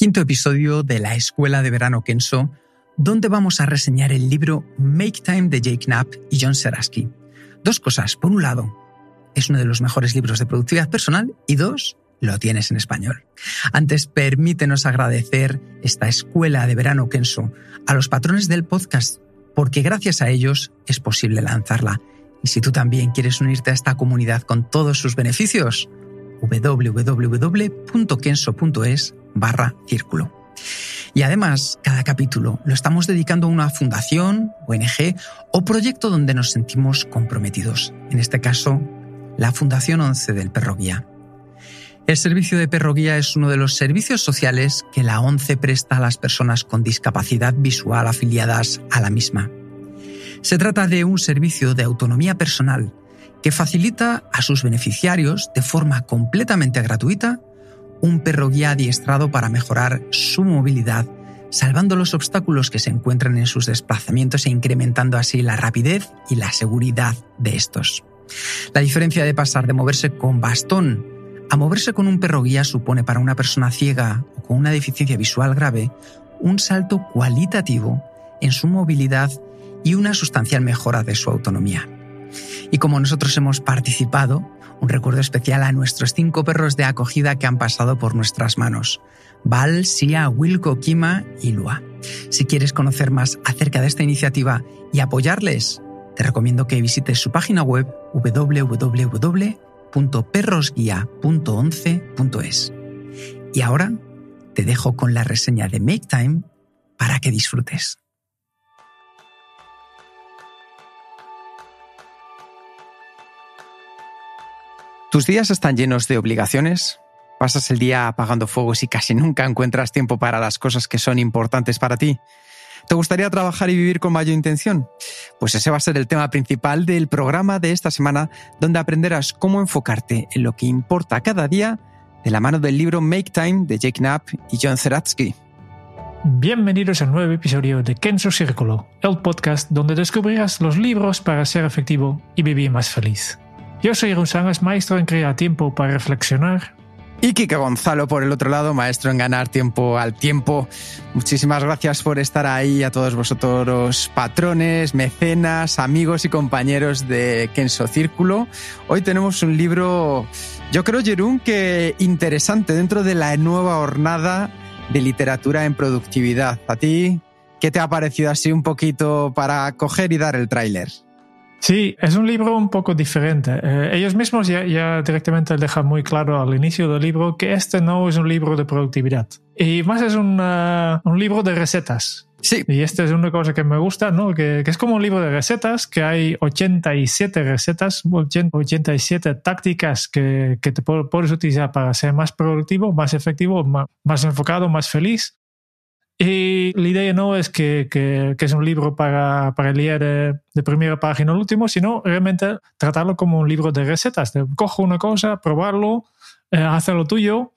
Quinto episodio de la Escuela de Verano Kenso, donde vamos a reseñar el libro Make Time de Jake Knapp y John Seraski. Dos cosas. Por un lado, es uno de los mejores libros de productividad personal y dos, lo tienes en español. Antes, permítenos agradecer esta escuela de verano Kenso a los patrones del podcast, porque gracias a ellos es posible lanzarla. Y si tú también quieres unirte a esta comunidad con todos sus beneficios, www.kenso.es barra círculo. Y además, cada capítulo lo estamos dedicando a una fundación, ONG o proyecto donde nos sentimos comprometidos. En este caso, la Fundación 11 del Perro Guía. El servicio de perro guía es uno de los servicios sociales que la ONCE presta a las personas con discapacidad visual afiliadas a la misma. Se trata de un servicio de autonomía personal que facilita a sus beneficiarios de forma completamente gratuita un perro guía adiestrado para mejorar su movilidad, salvando los obstáculos que se encuentran en sus desplazamientos e incrementando así la rapidez y la seguridad de estos. La diferencia de pasar de moverse con bastón a moverse con un perro guía supone para una persona ciega o con una deficiencia visual grave un salto cualitativo en su movilidad y una sustancial mejora de su autonomía. Y como nosotros hemos participado, un recuerdo especial a nuestros cinco perros de acogida que han pasado por nuestras manos, Val, Sia, Wilco, Kima y Lua. Si quieres conocer más acerca de esta iniciativa y apoyarles, te recomiendo que visites su página web www www.perrosguia.11.es. Y ahora te dejo con la reseña de Make Time para que disfrutes. ¿Tus días están llenos de obligaciones? ¿Pasas el día apagando fuegos y casi nunca encuentras tiempo para las cosas que son importantes para ti? ¿Te gustaría trabajar y vivir con mayor intención? Pues ese va a ser el tema principal del programa de esta semana, donde aprenderás cómo enfocarte en lo que importa cada día de la mano del libro Make Time de Jake Knapp y John Zeratsky. Bienvenidos al nuevo episodio de Kenzo Círculo, el podcast donde descubrirás los libros para ser efectivo y vivir más feliz. Yo soy Rusangas, maestro en crear tiempo para reflexionar, y Kike Gonzalo por el otro lado, maestro en ganar tiempo al tiempo. Muchísimas gracias por estar ahí a todos vosotros, patrones, mecenas, amigos y compañeros de Kenso Círculo. Hoy tenemos un libro, yo creo, Jerún, que interesante dentro de la nueva jornada de literatura en productividad. ¿A ti qué te ha parecido así un poquito para coger y dar el tráiler? Sí, es un libro un poco diferente. Eh, ellos mismos ya, ya, directamente dejan muy claro al inicio del libro que este no es un libro de productividad. Y más es un, un libro de recetas. Sí. Y esta es una cosa que me gusta, ¿no? Que, que, es como un libro de recetas, que hay 87 recetas, 87 tácticas que, que te puedes utilizar para ser más productivo, más efectivo, más, más enfocado, más feliz. Y la idea no es que, que, que es un libro para, para leer de, de, primera página al último, sino realmente tratarlo como un libro de recetas. De cojo una cosa, probarlo, eh, hacerlo tuyo.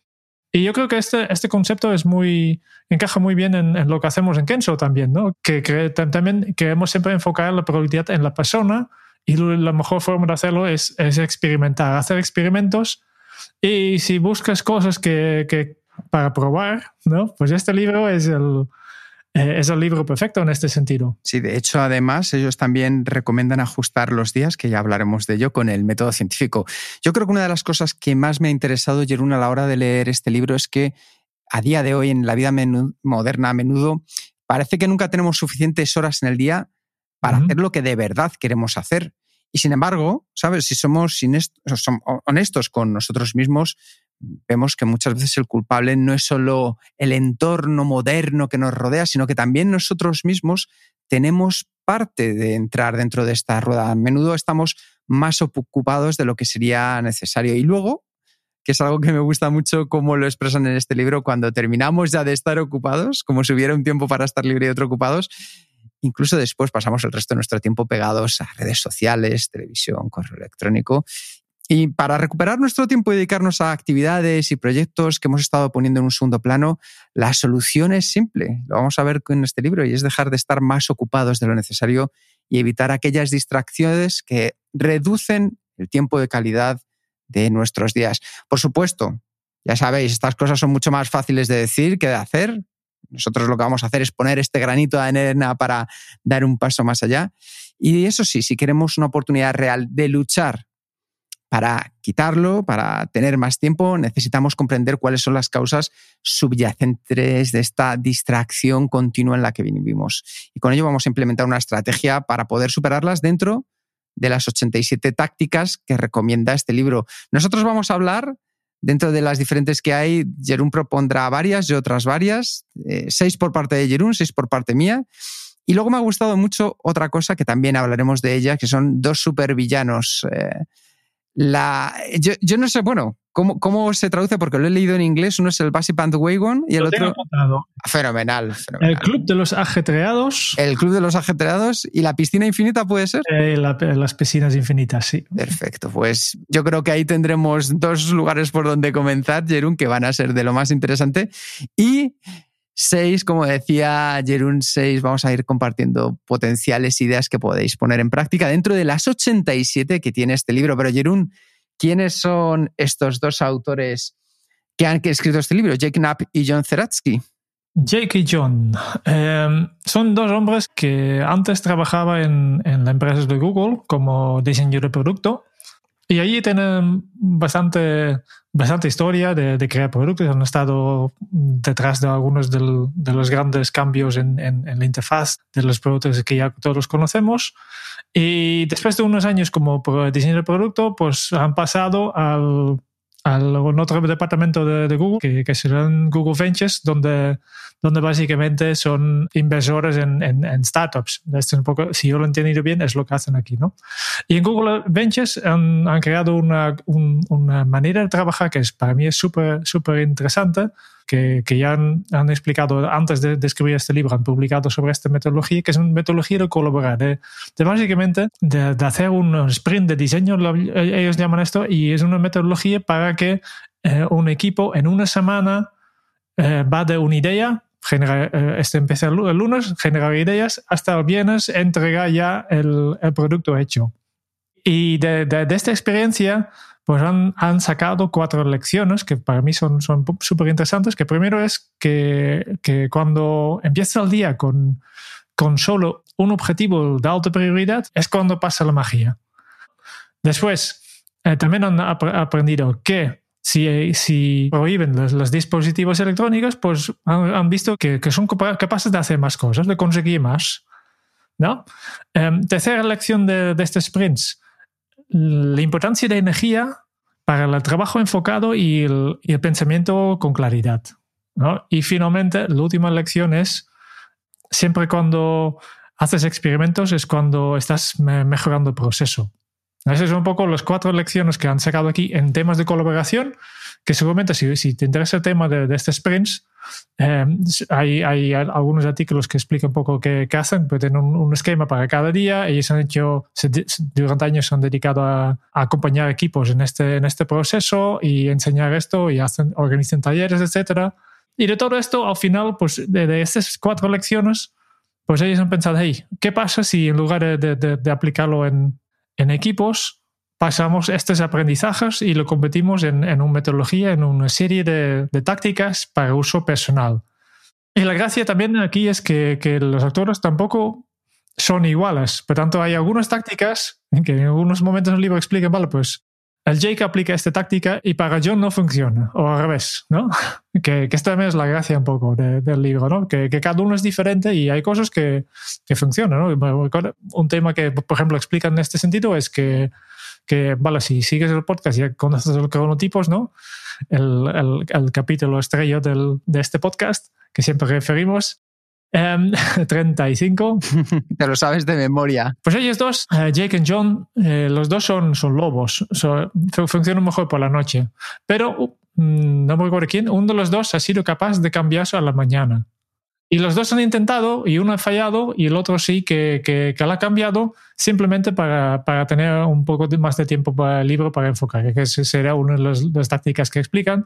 Y yo creo que este, este concepto es muy, encaja muy bien en, en lo que hacemos en Kenso también, ¿no? Que, que también queremos siempre enfocar la productividad en la persona y la mejor forma de hacerlo es, es experimentar, hacer experimentos. Y si buscas cosas que, que para probar, ¿no? Pues este libro es el, eh, es el libro perfecto en este sentido. Sí, de hecho, además, ellos también recomiendan ajustar los días, que ya hablaremos de ello, con el método científico. Yo creo que una de las cosas que más me ha interesado, Jerún, a la hora de leer este libro es que a día de hoy, en la vida moderna, a menudo, parece que nunca tenemos suficientes horas en el día para hacer lo que de verdad queremos hacer. Y sin embargo, ¿sabes? Si somos honestos con nosotros mismos, vemos que muchas veces el culpable no es solo el entorno moderno que nos rodea, sino que también nosotros mismos tenemos parte de entrar dentro de esta rueda. A menudo estamos más ocupados de lo que sería necesario. Y luego, que es algo que me gusta mucho cómo lo expresan en este libro, cuando terminamos ya de estar ocupados, como si hubiera un tiempo para estar libre y otro ocupados, incluso después pasamos el resto de nuestro tiempo pegados a redes sociales, televisión, correo electrónico. Y para recuperar nuestro tiempo y dedicarnos a actividades y proyectos que hemos estado poniendo en un segundo plano, la solución es simple. Lo vamos a ver con este libro y es dejar de estar más ocupados de lo necesario y evitar aquellas distracciones que reducen el tiempo de calidad de nuestros días. Por supuesto, ya sabéis, estas cosas son mucho más fáciles de decir que de hacer. Nosotros lo que vamos a hacer es poner este granito de arena para dar un paso más allá. Y eso sí, si queremos una oportunidad real de luchar para quitarlo, para tener más tiempo, necesitamos comprender cuáles son las causas subyacentes de esta distracción continua en la que vivimos. Y con ello vamos a implementar una estrategia para poder superarlas dentro de las 87 tácticas que recomienda este libro. Nosotros vamos a hablar dentro de las diferentes que hay. Jerún propondrá varias y otras varias, eh, seis por parte de Jerún, seis por parte mía. Y luego me ha gustado mucho otra cosa que también hablaremos de ella, que son dos supervillanos. Eh, la, yo, no sé, bueno, ¿cómo, ¿cómo se traduce? Porque lo he leído en inglés. Uno es el Basic Bandwagon y el otro. Fenomenal, fenomenal, El Club de los Ajetreados. El Club de los Ajetreados y la Piscina Infinita, ¿puede ser? Eh, las piscinas infinitas, sí. Perfecto, pues yo creo que ahí tendremos dos lugares por donde comenzar, Jerún, que van a ser de lo más interesante. Y Seis, como decía Jerún, seis, vamos a ir compartiendo potenciales ideas que podéis poner en práctica dentro de las 87 que tiene este libro. Pero Jerún, ¿quiénes son estos dos autores que han escrito este libro, Jake Knapp y John Zeratsky? Jake y John em, son dos hombres que antes trabajaban en, en la empresa de Google como diseñador de producto y allí tienen bastante, bastante historia de, crear productos. Han estado detrás de algunos de los grandes cambios en, en, la interfaz de los productos que ya todos conocemos. Y después de unos años como diseño de producto, pues han pasado al al otro departamento de, Google, que, que, serán Google Ventures, donde, donde básicamente son inversores en, startups. Esto un poco, si yo lo he entendido bien, es lo que hacen aquí. ¿no? Y en Google Ventures han, han creado una, una, manera de trabajar que es, para mí es súper súper interesante, que, que, ya han, han, explicado antes de, escribir este libro, han publicado sobre esta metodología, que es una metodología de colaborar, de, básicamente de, de, hacer un sprint de diseño, ellos llaman esto, y es una metodología para que eh, un equipo en una semana eh, va de una idea, eh, este empieza el, lunes, generar ideas, hasta el viernes entrega ya el, el producto hecho. Y de, de, esta experiencia, pues han, han, sacado cuatro lecciones que para mí son súper interesantes. Que primero es que, que, cuando empieza el día con, con solo un objetivo de alta prioridad, es cuando pasa la magia. Después, eh, también han aprendido que si, si prohíben los, dispositivos electrónicos, pues han, visto que, que, son capaces de hacer más cosas, de conseguir más. ¿no? Em, tercera lección de, de estos sprints la importancia de energía para el trabajo enfocado y el, pensamiento con claridad. Y finalmente, la última lección es, siempre cuando haces experimentos es cuando estás mejorando el proceso. Esas son un poco las cuatro lecciones que han sacado aquí en temas de colaboración, que seguramente si, si te interesa el tema de, de este sprints, eh, hay, hay, algunos artículos que explican un poco qué, qué hacen, pero tienen un, esquema para cada día. Ellos han hecho, durante años se han dedicado a, a, acompañar equipos en este, en este proceso y enseñar esto y hacen, organizan talleres, etcétera. Y de todo esto, al final, pues de, de estas cuatro lecciones, pues ellos han pensado, hey, ¿qué pasa si en lugar de, de, de aplicarlo en, en equipos, pasamos estos aprendizajes y lo convertimos en, una metodología, en una serie de, tácticas para uso personal. Y la gracia también aquí es que, los autores tampoco son iguales. Por tanto, hay algunas tácticas que en algunos momentos el libro explican, vale, pues el Jake aplica esta táctica y para John no funciona, o al revés, ¿no? Que, que esta también es la gracia un poco del libro, ¿no? Que, que, cada uno es diferente y hay cosas que, que funcionan, ¿no? Un tema que, por ejemplo, explican en este sentido es que, que vale, si sigues el podcast y conoces los cronotipos, ¿no? El, el, el capítulo estrella del, de este podcast, que siempre referimos, 35. Em, Te lo sabes de memoria. Pues ellos dos, eh, Jake y John, eh, los dos son, son lobos. funcionan mejor por la noche. Pero mm, no me acuerdo quién, uno de los dos ha sido capaz de cambiarse a la mañana. Y los dos han intentado y uno ha fallado y el otro sí que, que, que lo ha cambiado simplemente para, para, tener un poco más de tiempo para el libro para enfocar, que será una de las tácticas que explican.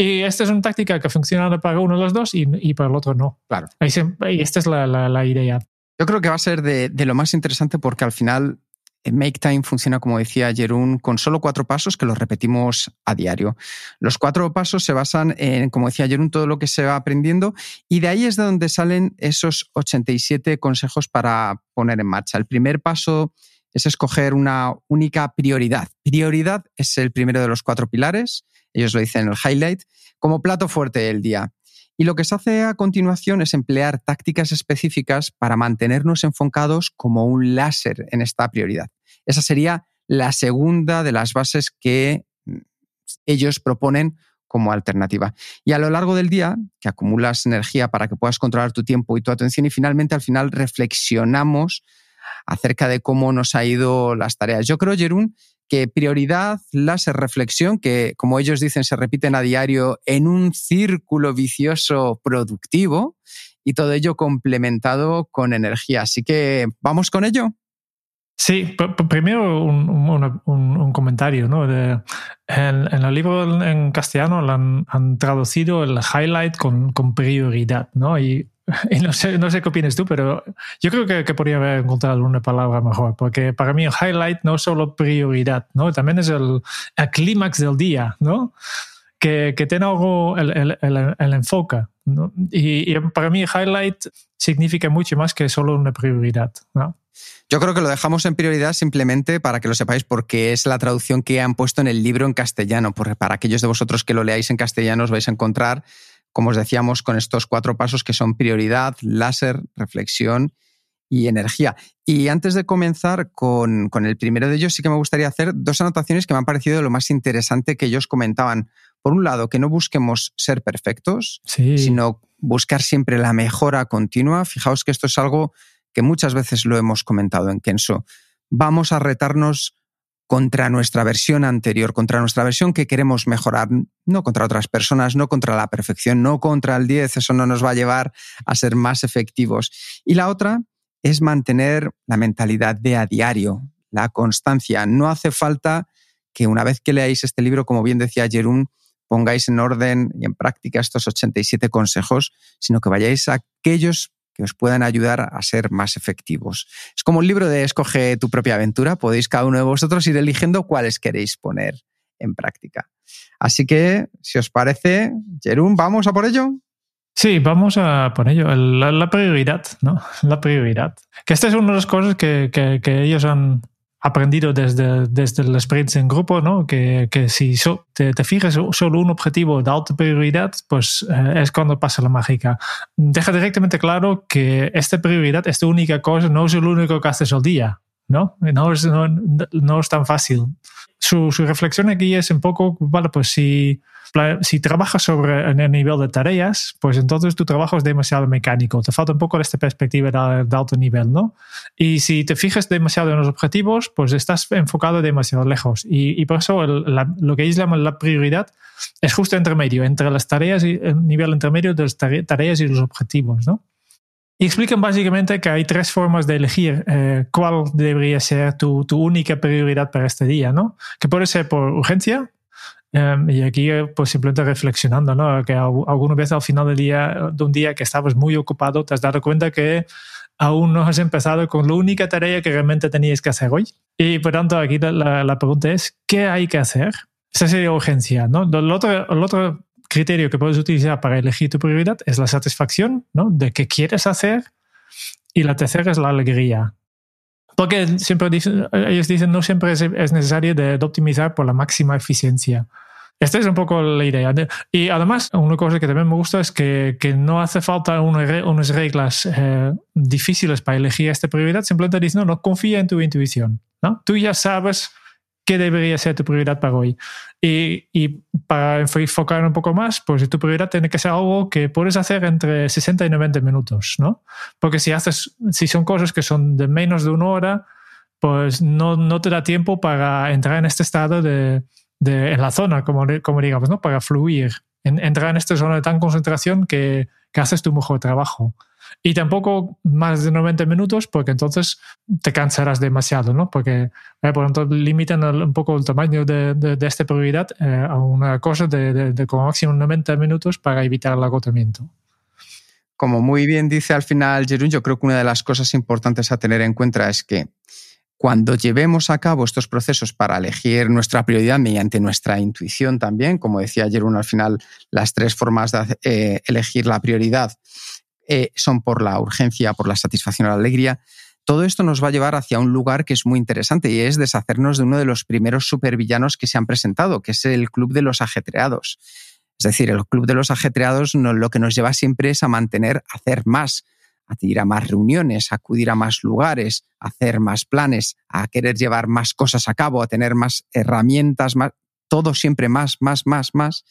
Y esta es una táctica que funciona para uno de los dos y, y para el otro no. Claro. Y esta es la, la, la, idea. Yo creo que va a ser de, de, lo más interesante porque al final eh, Make Time funciona, como decía Jerún, con solo cuatro pasos que los repetimos a diario. Los cuatro pasos se basan en, como decía Jerún, todo lo que se va aprendiendo y de ahí es de donde salen esos 87 consejos para poner en marcha. El primer paso es escoger una única prioridad. Prioridad es el primero de los cuatro pilares ellos lo dicen en el highlight, como plato fuerte del día. Y lo que se hace a continuación es emplear tácticas específicas para mantenernos enfocados como un láser en esta prioridad. Esa sería la segunda de las bases que mm, ellos proponen como alternativa. Y a lo largo del día, que acumulas energía para que puedas controlar tu tiempo y tu atención y finalmente al final reflexionamos acerca de cómo nos ha ido las tareas. Yo creo, Jerún, que prioridad, láser, reflexión, que como ellos dicen se repiten a diario en un círculo vicioso productivo y todo ello complementado con energía. Así que vamos con ello. Sí, primero un, comentario. ¿no? En, el libro en castellano han, han traducido el highlight con, con prioridad. ¿no? Y Y no sé, no sé qué opinas tú, pero yo creo que, que, podría haber encontrado una palabra mejor, porque para mí el highlight no es solo prioridad, ¿no? también es el, el clímax del día, ¿no? que, que tiene algo, el, el, el, el enfoque. ¿no? Y, y, para mí highlight significa mucho más que solo una prioridad. ¿no? Yo creo que lo dejamos en prioridad simplemente para que lo sepáis porque es la traducción que han puesto en el libro en castellano. Porque para aquellos de vosotros que lo leáis en castellano os vais a encontrar como os decíamos, con estos cuatro pasos que son prioridad, láser, reflexión y energía. Y antes de comenzar con, con, el primero de ellos, sí que me gustaría hacer dos anotaciones que me han parecido lo más interesante que ellos comentaban. Por un lado, que no busquemos ser perfectos, sí. sino buscar siempre la mejora continua. Fijaos que esto es algo que muchas veces lo hemos comentado en Kenso. Vamos a retarnos contra nuestra versión anterior, contra nuestra versión que queremos mejorar, no contra otras personas, no contra la perfección, no contra el 10, eso no nos va a llevar a ser más efectivos. Y la otra es mantener la mentalidad de a diario, la constancia. No hace falta que una vez que leáis este libro, como bien decía Jerún, pongáis en orden y en práctica estos 87 consejos, sino que vayáis a aquellos que os puedan ayudar a ser más efectivos. Es como un libro de escoge tu propia aventura, podéis cada uno de vosotros ir eligiendo cuáles queréis poner en práctica. Así que, si os parece, Jerún, ¿vamos a por ello? Sí, vamos a por ello. La, prioridad, ¿no? La prioridad. Que esta es una de las cosas que, que, que ellos han, aprendido desde, desde el sprint en grupo, ¿no? que, que si so, te, te, fijas solo un objetivo de alta prioridad, pues eh, es cuando pasa la mágica. Deja directamente claro que esta prioridad, esta única cosa, no es lo único que haces al día. ¿no? No es, no, no es tan fácil. Su, su, reflexión aquí es un poco, vale, pues si, si trabajas sobre el nivel de tareas, pues entonces tu trabajo es demasiado mecánico. Te falta un poco esta perspectiva de, de alto nivel, ¿no? Y si te fijas demasiado en los objetivos, pues estás enfocado demasiado lejos. Y, y por eso el, la, lo que ellos llaman la prioridad es justo entre medio, entre las tareas y el nivel intermedio de las tareas y los objetivos, ¿no? Y explican básicamente que hay tres formas de elegir eh, cuál debería ser tu, tu, única prioridad para este día, ¿no? Que puede ser por urgencia, um, y aquí pues simplemente reflexionando, ¿no? Que alguna vez al final del día, de un día que estabas muy ocupado, te has dado cuenta que aún no has empezado con la única tarea que realmente tenías que hacer hoy. Y por tanto, aquí la, la pregunta es, ¿qué hay que hacer? Esa sería urgencia, ¿no? El otro, el otro criterio que puedes utilizar para elegir tu prioridad es la satisfacción ¿no? de qué quieres hacer y la tercera es la alegría. Porque siempre dicen, ellos dicen no siempre es, es necesario de, de, optimizar por la máxima eficiencia. Esta es un poco la idea. Y además, una cosa que también me gusta es que, que no hace falta una, unas reglas eh, difíciles para elegir esta prioridad. Simplemente dicen, no, no confía en tu intuición. ¿no? Tú ya sabes qué debería ser tu prioridad para hoy. Y, y, para enfocar un poco más, pues tu prioridad tiene que ser algo que puedes hacer entre 60 y 90 minutos, ¿no? Porque si haces, si son cosas que son de menos de una hora, pues no, no te da tiempo para entrar en este estado de, de en la zona, como, como digamos, ¿no? Para fluir, entrar en esta zona de tan concentración que, que haces tu mejor trabajo. Y tampoco más de 90 minutos, porque entonces te cansarás demasiado, ¿no? Porque, eh, por lo tanto, limitan un poco el tamaño de, de, esta prioridad eh, a una cosa de, como máximo 90 minutos para evitar el agotamiento. Como muy bien dice al final Jerún, yo creo que una de las cosas importantes a tener en cuenta es que cuando llevemos a cabo estos procesos para elegir nuestra prioridad mediante nuestra intuición también, como decía Jerún al final, las tres formas de eh, elegir la prioridad eh, son por la urgencia, por la satisfacción o la alegría. Todo esto nos va a llevar hacia un lugar que es muy interesante y es deshacernos de uno de los primeros supervillanos que se han presentado, que es el Club de los Ajetreados. Es decir, el Club de los Ajetreados lo que nos lleva siempre es a mantener, a hacer más, a ir a más reuniones, a acudir a más lugares, a hacer más planes, a querer llevar más cosas a cabo, a tener más herramientas, más, todo siempre más, más, más, más.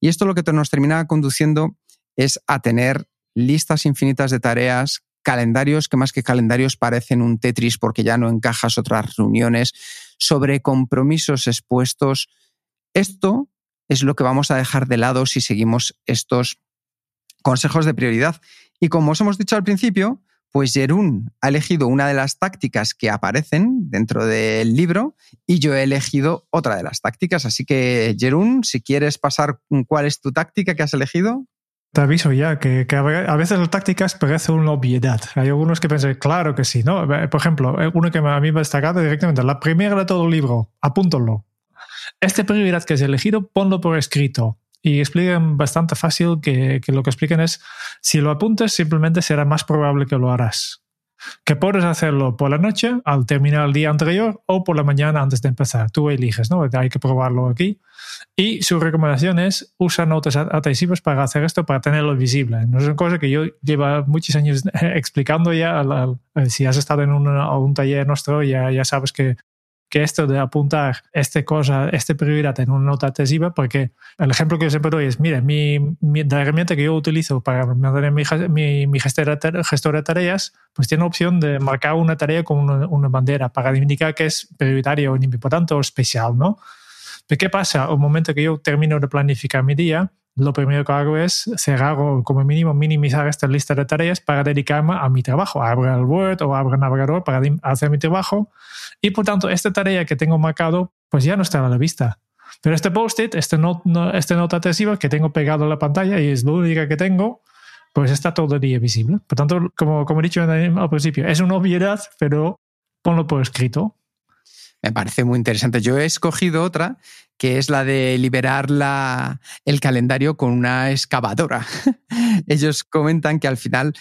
Y esto lo que nos termina conduciendo es a tener listas infinitas de tareas, calendarios que más que calendarios parecen un Tetris porque ya no encajas otras reuniones, sobre compromisos expuestos. Esto es lo que vamos a dejar de lado si seguimos estos consejos de prioridad. Y como os hemos dicho al principio, pues Jerún ha elegido una de las tácticas que aparecen dentro del libro y yo he elegido otra de las tácticas. Así que, Jerún, si quieres pasar cuál es tu táctica que has elegido. Te aviso ya que, a veces las tácticas parecen una obviedad. Hay algunos que piensan, claro que sí, ¿no? Por ejemplo, eh, uno que a mí me ha destacado directamente, la primera de todo el libro, apúntalo. Este prioridad que has elegido, ponlo por escrito. Y explican bastante fácil que, lo que explican es, si lo apuntas, simplemente será más probable que lo harás que puedes hacerlo por la noche al terminar el día anterior o por la mañana antes de empezar. Tú eliges, ¿no? Hay que probarlo aquí. Y su recomendación es usar notas adhesivas para hacer esto, para tenerlo visible. No es una cosa que yo llevo muchos años explicando ya. si has estado en un taller nuestro, ya, ya sabes que que esto de apuntar esta cosa, esta prioridad en una nota adhesiva, porque el ejemplo que yo siempre doy es, mire, mi, la herramienta que yo utilizo para mantener mi, mi, mi gestor, de tareas, pues tiene opción de marcar una tarea con una, bandera para indicar que es prioritaria o importante o especial, ¿no? Pero ¿qué pasa? Un momento que yo termino de planificar mi día, lo primero que hago es cerrar o como mínimo minimizar esta lista de tareas para dedicarme a mi trabajo. Abro el Word o abro el navegador para hacer mi trabajo y por tanto esta tarea que tengo marcado pues ya no está a la vista. Pero este post-it, este, not, este nota adhesiva que tengo pegado en la pantalla y es lo única que tengo, pues está todo el día visible. Por tanto, como, como he dicho al principio, es una obviedad, pero ponlo por escrito me parece muy interesante. Yo he escogido otra que es la de liberar la, el calendario con una excavadora. Ellos comentan que al final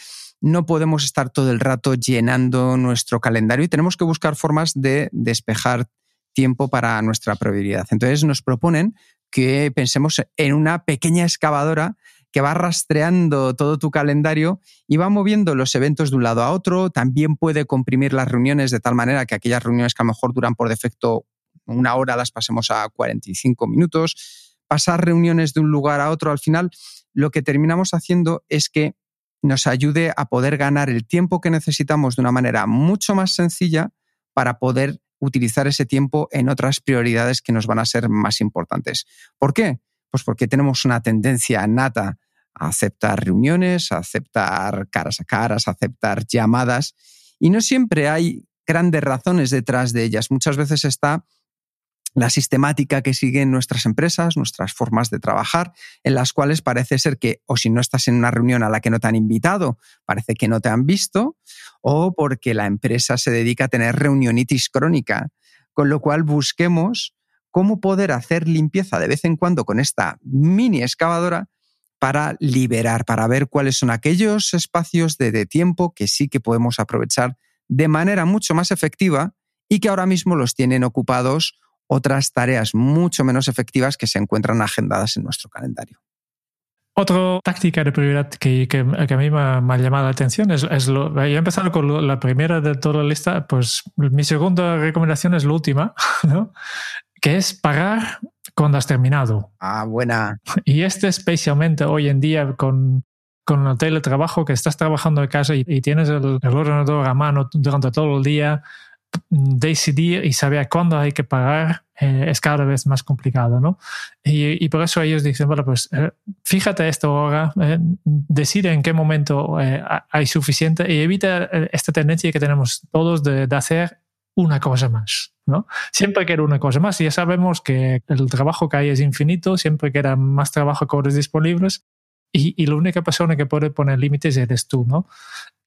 no podemos estar todo el rato llenando nuestro calendario y tenemos que buscar formas de despejar tiempo para nuestra prioridad. Entonces nos proponen que pensemos en una pequeña excavadora que va rastreando todo tu calendario y va moviendo los eventos de un lado a otro. También puede comprimir las reuniones de tal manera que aquellas reuniones que a lo mejor duran por defecto una hora las pasemos a 45 minutos. Pasar reuniones de un lugar a otro, al final lo que terminamos haciendo es que nos ayude a poder ganar el tiempo que necesitamos de una manera mucho más sencilla para poder utilizar ese tiempo en otras prioridades que nos van a ser más importantes. ¿Por qué? Pues porque tenemos una tendencia nata aceptar reuniones, aceptar caras a caras, aceptar llamadas. Y no siempre hay grandes razones detrás de ellas. Muchas veces está la sistemática que siguen nuestras empresas, nuestras formas de trabajar, en las cuales parece ser que, o si no estás en una reunión a la que no te han invitado, parece que no te han visto, o porque la empresa se dedica a tener reunionitis crónica. Con lo cual busquemos cómo poder hacer limpieza de vez en cuando con esta mini excavadora para liberar, para ver cuáles son aquellos espacios de, tiempo que sí que podemos aprovechar de manera mucho más efectiva y que ahora mismo los tienen ocupados otras tareas mucho menos efectivas que se encuentran agendadas en nuestro calendario. Otra táctica de prioridad que, que, a mí me ha, llamado la atención es, es lo, he empezado con la primera de toda la lista, pues mi segunda recomendación es la última, ¿no? Que es pagar cuando has terminado. Ah, buena. Y este especialmente hoy en día con, con el teletrabajo, que estás trabajando de casa y, tienes el, el, ordenador a mano durante todo el día, decidir y saber cuándo hay que pagar eh, es cada vez más complicado, ¿no? Y, por eso ellos dicen, bueno, pues eh, fíjate esto ahora, eh, decide en qué momento hay suficiente y evita esta tendencia que tenemos todos de, de, hacer una cosa más, ¿no? Siempre quiero una cosa más ya sabemos que el trabajo que hay es infinito, siempre queda más trabajo que horas disponibles y, y la única persona que puede poner límites eres tú, ¿no?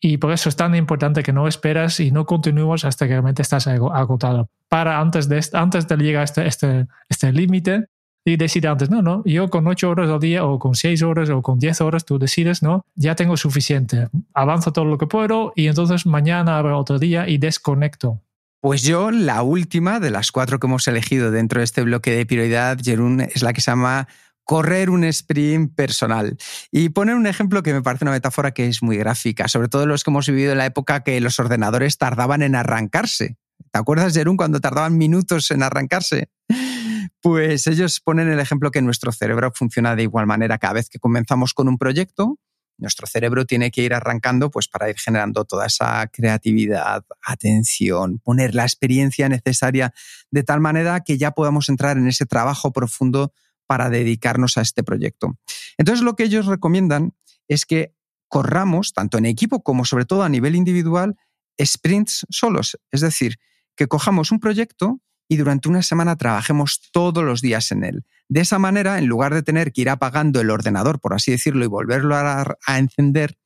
Y por eso es tan importante que no esperas y no continúas hasta que realmente estás agotado. Para antes de, antes de llegar a este, este, este límite y decir antes, no, no, yo con ocho horas al día o con seis horas o con diez horas, tú decides, no, ya tengo suficiente. Avanzo todo lo que puedo y entonces mañana habrá otro día y desconecto. Pues yo, la última de las cuatro que hemos elegido dentro de este bloque de prioridad, Jerún, es la que se llama correr un sprint personal. Y poner un ejemplo que me parece una metáfora que es muy gráfica, sobre todo los que hemos vivido en la época que los ordenadores tardaban en arrancarse. ¿Te acuerdas, Jerún, cuando tardaban minutos en arrancarse? Pues ellos ponen el ejemplo que nuestro cerebro funciona de igual manera cada vez que comenzamos con un proyecto. Nuestro cerebro tiene que ir arrancando pues para ir generando toda esa creatividad, atención, poner la experiencia necesaria de tal manera que ya podamos entrar en ese trabajo profundo para dedicarnos a este proyecto. Entonces lo que ellos recomiendan es que corramos, tanto en equipo como sobre todo a nivel individual, sprints solos. Es decir, que cojamos un proyecto y durante una semana trabajemos todos los días en él. De esa manera, en lugar de tener que ir apagando el ordenador, por así decirlo, y volverlo a, encender,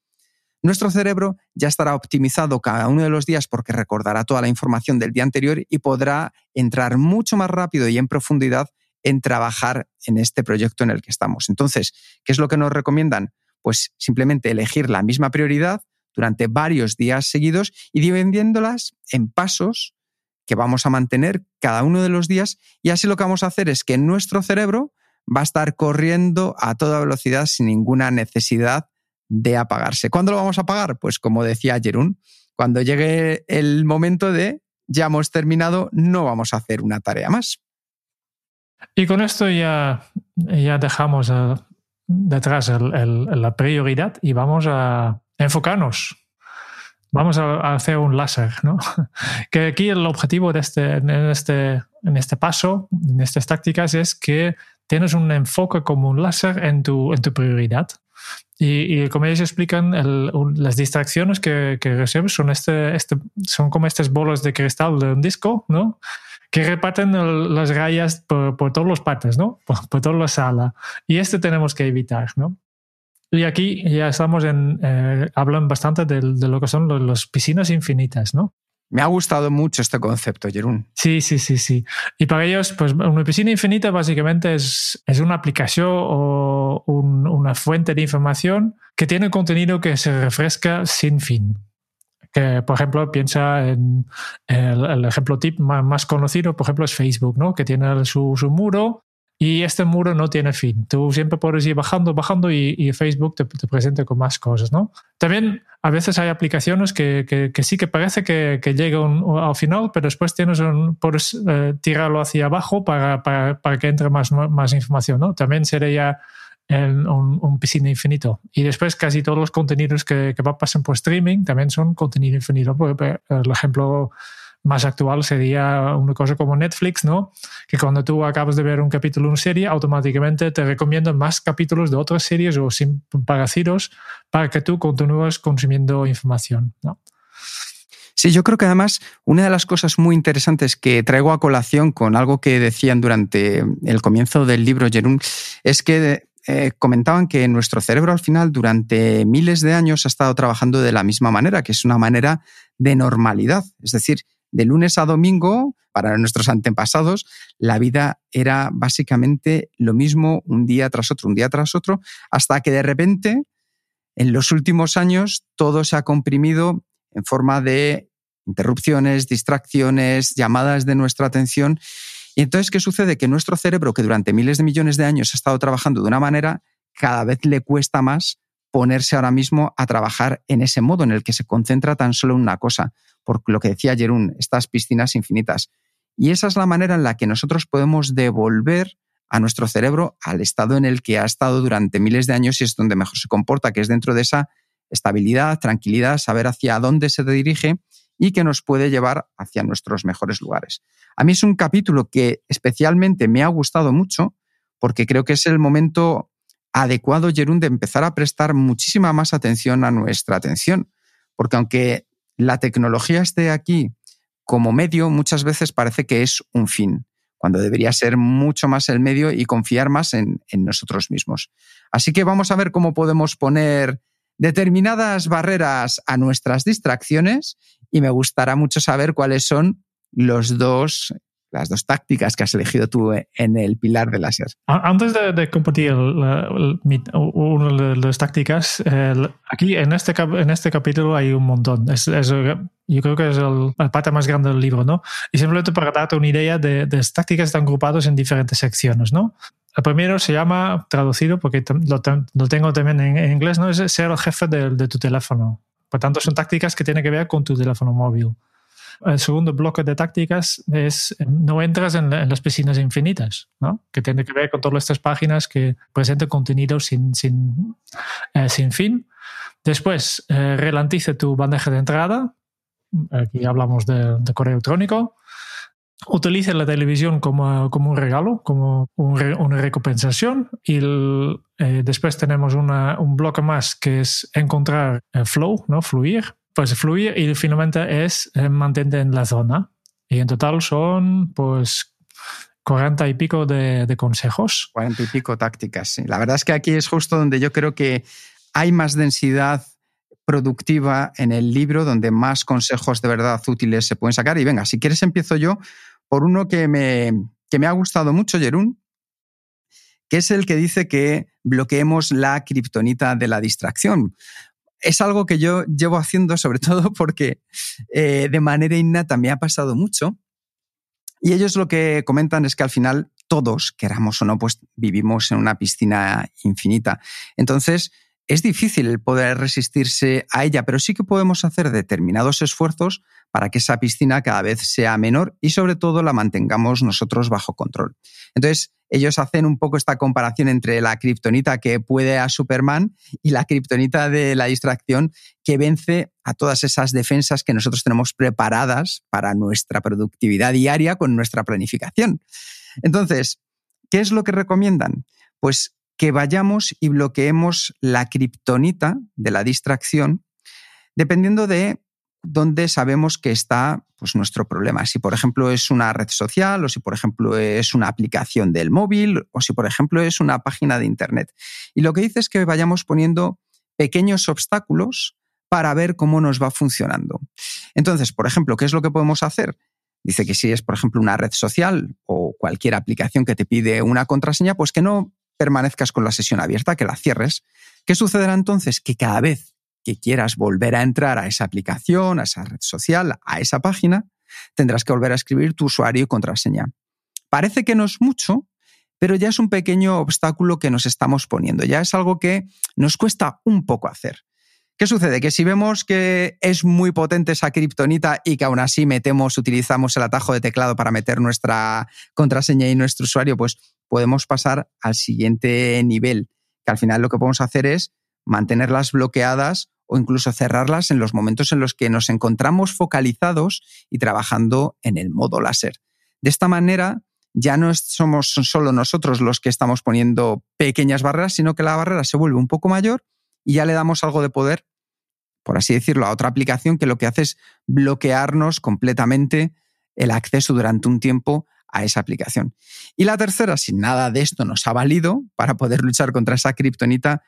nuestro cerebro ya estará optimizado cada uno de los días porque recordará toda la información del día anterior y podrá entrar mucho más rápido y en profundidad en trabajar en este proyecto en el que estamos. Entonces, ¿qué es lo que nos recomiendan? Pues simplemente elegir la misma prioridad durante varios días seguidos y dividiéndolas en pasos que vamos a mantener cada uno de los días y así lo que vamos a hacer es que nuestro cerebro va a estar corriendo a toda velocidad sin ninguna necesidad de apagarse. ¿Cuándo lo vamos a apagar? Pues como decía Jerún, cuando llegue el momento de ya hemos terminado, no vamos a hacer una tarea más. Y con esto ya, ya dejamos eh, detrás la prioridad y vamos a enfocarnos. Vamos a, hacer un láser, ¿no? Que aquí el objetivo de este, en, este, en este paso, en estas tácticas, es que tienes un enfoque como un láser en tu, en tu prioridad. Y, como ellos explican, las distracciones que, que recibes son, este, este, son como estas bolas de cristal de un disco, ¿no? que reparten las rayas por, por todas las partes, ¿no? Por, toda la sala. Y esto tenemos que evitar, ¿no? Y aquí ya estamos en, eh, hablan bastante de, lo que son las piscinas infinitas, ¿no? Me ha gustado mucho este concepto, Jerún. Sí, sí, sí, sí. Y para ellos, pues una piscina infinita básicamente es, es una aplicación o una fuente de información que tiene contenido que se refresca sin fin que, por ejemplo, piensa en el, ejemplo tip más, conocido, por ejemplo, es Facebook, ¿no? Que tiene su, su, muro y este muro no tiene fin. Tú siempre puedes ir bajando, bajando y, Facebook te, te, presenta con más cosas, ¿no? También a veces hay aplicaciones que, que, sí que parece que, que llegan al final, pero después tienes un, puedes eh, tirarlo hacia abajo para, para, para, que entre más, más información, ¿no? También sería en un, piscina infinito. Y después casi todos los contenidos que, que pasan por streaming también son contenido infinito. El ejemplo más actual sería una cosa como Netflix, ¿no? Que cuando tú acabas de ver un capítulo de una serie, automáticamente te recomienda más capítulos de otras series o sin parecidos para que tú continúes consumiendo información, ¿no? Sí, yo creo que además una de las cosas muy interesantes que traigo a colación con algo que decían durante el comienzo del libro, Jerún, es que eh, comentaban que nuestro cerebro al final durante miles de años ha estado trabajando de la misma manera, que es una manera de normalidad. Es decir, de lunes a domingo, para nuestros antepasados, la vida era básicamente lo mismo un día tras otro, un día tras otro, hasta que de repente, en los últimos años, todo se ha comprimido en forma de interrupciones, distracciones, llamadas de nuestra atención y entonces, ¿qué sucede? Que nuestro cerebro, que durante miles de millones de años ha estado trabajando de una manera, cada vez le cuesta más ponerse ahora mismo a trabajar en ese modo en el que se concentra tan solo en una cosa, por lo que decía Jerún, estas piscinas infinitas. Y esa es la manera en la que nosotros podemos devolver a nuestro cerebro al estado en el que ha estado durante miles de años y es donde mejor se comporta, que es dentro de esa estabilidad, tranquilidad, saber hacia dónde se dirige y que nos puede llevar hacia nuestros mejores lugares. A mí es un capítulo que especialmente me ha gustado mucho porque creo que es el momento adecuado, Jerún, de empezar a prestar muchísima más atención a nuestra atención. Porque aunque la tecnología esté aquí como medio, muchas veces parece que es un fin, cuando debería ser mucho más el medio y confiar más en, en nosotros mismos. Así que vamos a ver cómo podemos poner determinadas barreras a nuestras distracciones y me gustará mucho saber cuáles son los dos las dos tácticas que has elegido tú en el pilar de láser. Antes de, compartir una de las tácticas, aquí en este, en este capítulo hay un montón. Es, yo creo que es el, la parte más grande del libro, ¿no? Y simplemente para darte una idea de, de las tácticas están agrupadas en diferentes secciones, ¿no? El primero se llama, traducido, porque lo, tengo también en, inglés, ¿no? Es ser el jefe de, de tu teléfono. Por tanto, son tácticas que tienen que ver con tu teléfono móvil el segundo bloque de tácticas es no entras en, las piscinas infinitas, ¿no? que tiene que ver con todas estas páginas que presentan contenido sin, sin, eh, sin fin. Después, eh, relantice tu bandeja de entrada. Aquí hablamos de, correo electrónico. Utilice la televisión como, como un regalo, como una recompensación. Y eh, después tenemos un bloque más que es encontrar flow, ¿no? fluir pues fluir y finalmente es eh, mantente en la zona. Y en total son pues 40 y pico de, consejos. 40 y pico tácticas, sí. La verdad es que aquí es justo donde yo creo que hay más densidad productiva en el libro, donde más consejos de verdad útiles se pueden sacar. Y venga, si quieres empiezo yo por uno que me, que me ha gustado mucho, Jerún, que es el que dice que bloqueemos la kriptonita de la distracción es algo que yo llevo haciendo sobre todo porque eh, de manera innata me ha pasado mucho. Y ellos lo que comentan es que al final todos, queramos o no, pues vivimos en una piscina infinita. Entonces, es difícil poder resistirse a ella, pero sí que podemos hacer determinados esfuerzos para que esa piscina cada vez sea menor y sobre todo la mantengamos nosotros bajo control. Entonces, ellos hacen un poco esta comparación entre la kriptonita que puede a Superman y la kriptonita de la distracción que vence a todas esas defensas que nosotros tenemos preparadas para nuestra productividad diaria con nuestra planificación. Entonces, ¿qué es lo que recomiendan? Pues que vayamos y bloqueemos la kriptonita de la distracción dependiendo de dónde sabemos que está pues, nuestro problema. Si, por ejemplo, es una red social o si, por ejemplo, es una aplicación del móvil o si, por ejemplo, es una página de Internet. Y lo que dice es que vayamos poniendo pequeños obstáculos para ver cómo nos va funcionando. Entonces, por ejemplo, ¿qué es lo que podemos hacer? Dice que si es, por ejemplo, una red social o cualquier aplicación que te pide una contraseña, pues que no permanezcas con la sesión abierta, que la cierres. ¿Qué sucederá entonces? Que cada vez que quieras volver a entrar a esa aplicación, a esa red social, a esa página, tendrás que volver a escribir tu usuario y contraseña. Parece que no es mucho, pero ya es un pequeño obstáculo que nos estamos poniendo, ya es algo que nos cuesta un poco hacer. ¿Qué sucede? Que si vemos que es muy potente esa kriptonita y que aún así metemos, utilizamos el atajo de teclado para meter nuestra contraseña y nuestro usuario, pues podemos pasar al siguiente nivel, que al final lo que podemos hacer es mantenerlas bloqueadas o incluso cerrarlas en los momentos en los que nos encontramos focalizados y trabajando en el modo láser. De esta manera, ya no somos solo nosotros los que estamos poniendo pequeñas barreras, sino que la barrera se vuelve un poco mayor y ya le damos algo de poder, por así decirlo, a otra aplicación que lo que hace es bloquearnos completamente el acceso durante un tiempo a esa aplicación. Y la tercera, si nada de esto nos ha valido para poder luchar contra esa kriptonita,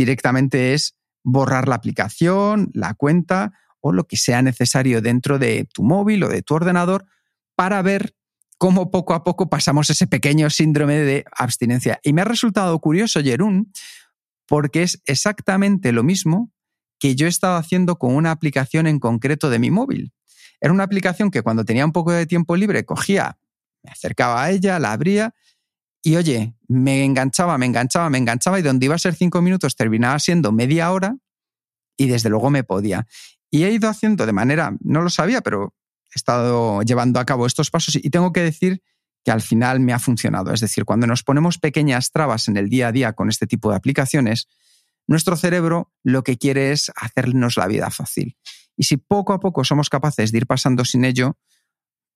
directamente es borrar la aplicación, la cuenta o lo que sea necesario dentro de tu móvil o de tu ordenador para ver cómo poco a poco pasamos ese pequeño síndrome de abstinencia. Y me ha resultado curioso, Jerún, porque es exactamente lo mismo que yo estaba haciendo con una aplicación en concreto de mi móvil. Era una aplicación que cuando tenía un poco de tiempo libre cogía me acercaba a ella, la abría Y oye, me enganchaba, me enganchaba, me enganchaba y donde iba a ser cinco minutos terminaba siendo media hora y desde luego me podía. Y he ido haciendo de manera, no lo sabía, pero he estado llevando a cabo estos pasos y tengo que decir que al final me ha funcionado. Es decir, cuando nos ponemos pequeñas trabas en el día a día con este tipo de aplicaciones, nuestro cerebro lo que quiere es hacernos la vida fácil. Y si poco a poco somos capaces de ir pasando sin ello,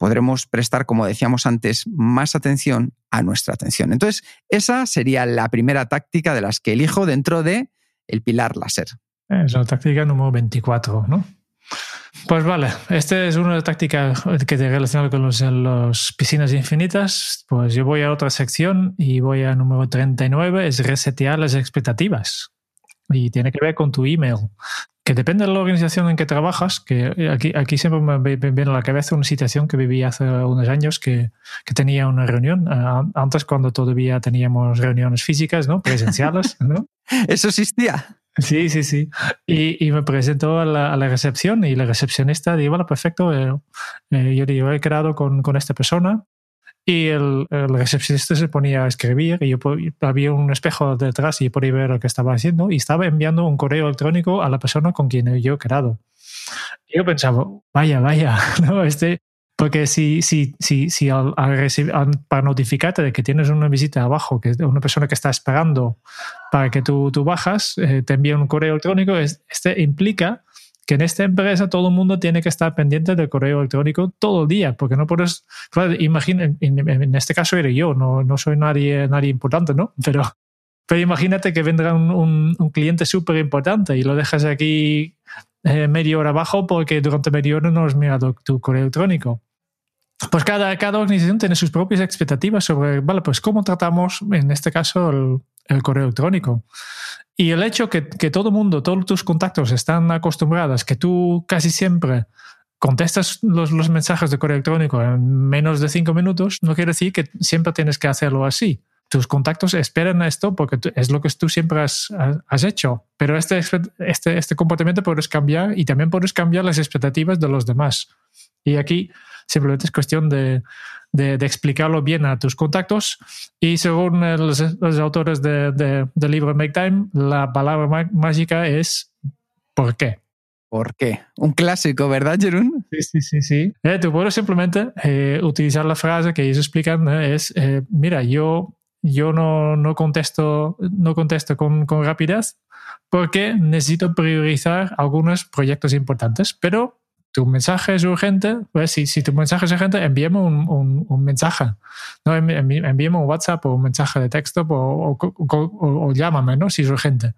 podremos prestar, como decíamos antes, más atención a nuestra atención. Entonces, esa sería la primera táctica de las que elijo dentro de el pilar láser. Es la táctica número 24, ¿no? Pues vale, esta es una táctica que te relaciona con los, piscinas infinitas. Pues yo voy a otra sección y voy a número 39, es resetear las expectativas. Y tiene que ver con tu email que depende de la organización en que trabajas, que aquí, aquí siempre me viene a la cabeza una situación que viví hace unos años que, que tenía una reunión, eh, antes cuando todavía teníamos reuniones físicas, ¿no? Presenciales, ¿no? ¿Eso existía? Sí, sí, sí. Y, y me presentó a la, a la, recepción y la recepcionista dijo, bueno, perfecto, eh, eh, yo, yo, he quedado con, con esta persona y el, el, recepcionista se ponía a escribir y yo había un espejo detrás y podía ver lo que estaba haciendo y estaba enviando un correo electrónico a la persona con quien yo he quedado. Y yo pensaba, vaya, vaya, ¿no? Este, porque si, si, si, si al, al para notificarte de que tienes una visita abajo, que una persona que está esperando para que tú, tú bajas, eh, te envía un correo electrónico, este implica que en esta empresa todo el mundo tiene que estar pendiente del correo electrónico todo el día, porque no puedes, claro, imagina, en, este caso era yo, no, no soy nadie, nadie importante, ¿no? Pero, pero imagínate que vendrá un, un, cliente súper importante y lo dejas aquí eh, media hora abajo porque durante media hora no has mirado tu correo electrónico. Pues cada, cada organización tiene sus propias expectativas sobre, vale, pues cómo tratamos, en este caso, el, correo electrónico. Y el hecho que, que todo el mundo, todos tus contactos están acostumbrados, que tú casi siempre contestas los, los, mensajes de correo electrónico en menos de cinco minutos, no quiere decir que siempre tienes que hacerlo así. Tus contactos esperan esto porque es lo que tú siempre has, has hecho. Pero este, este, este comportamiento puedes cambiar y también puedes cambiar las expectativas de los demás. Y aquí simplemente es cuestión de, de, explicarlo bien a tus contactos. Y según los, los autores del de, libro Make Time, la palabra mágica es ¿por qué? ¿Por qué? Un clásico, ¿verdad, Jerún? Sí, sí, sí. sí. Eh, tú puedes simplemente eh, utilizar la frase que ellos explican, eh, es, eh, mira, yo, yo no, no contesto, no contesto con, con rapidez porque necesito priorizar algunos proyectos importantes, pero tu mensaje es urgente, pues si, si tu mensaje es urgente, envíame un, un, mensaje. ¿no? Envíame un WhatsApp o un mensaje de texto o, o, llámame ¿no? si es urgente.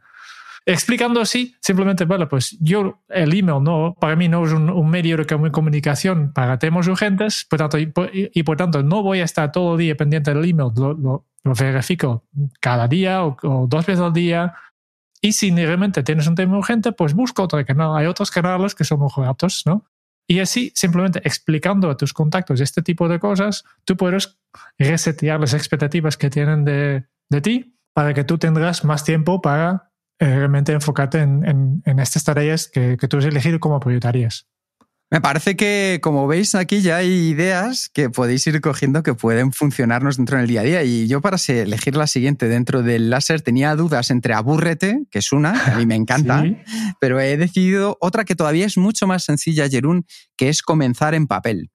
Explicando así, simplemente, bueno, pues yo, el email no, para mí no es un, un medio de comunicación para temas urgentes, por tanto, y, por tanto no voy a estar todo el día pendiente del email, lo, lo, lo verifico cada día o dos veces al día, y si realmente tienes un tema urgente, pues busca otro canal. Hay otros canales que son mejor aptos, ¿no? Y así, simplemente explicando a tus contactos este tipo de cosas, tú puedes resetear las expectativas que tienen de, de ti para que tú tendrás más tiempo para eh, realmente enfocarte en, en, estas tareas que, que tú has elegido como prioritarias. Me parece que, como veis, aquí ya hay ideas que podéis ir cogiendo que pueden funcionarnos dentro del día a día. Y yo, para elegir la siguiente dentro del láser, tenía dudas entre abúrrete, que es una, que a mí me encanta, ¿Sí? pero he decidido otra que todavía es mucho más sencilla, Jerún, que es comenzar en papel.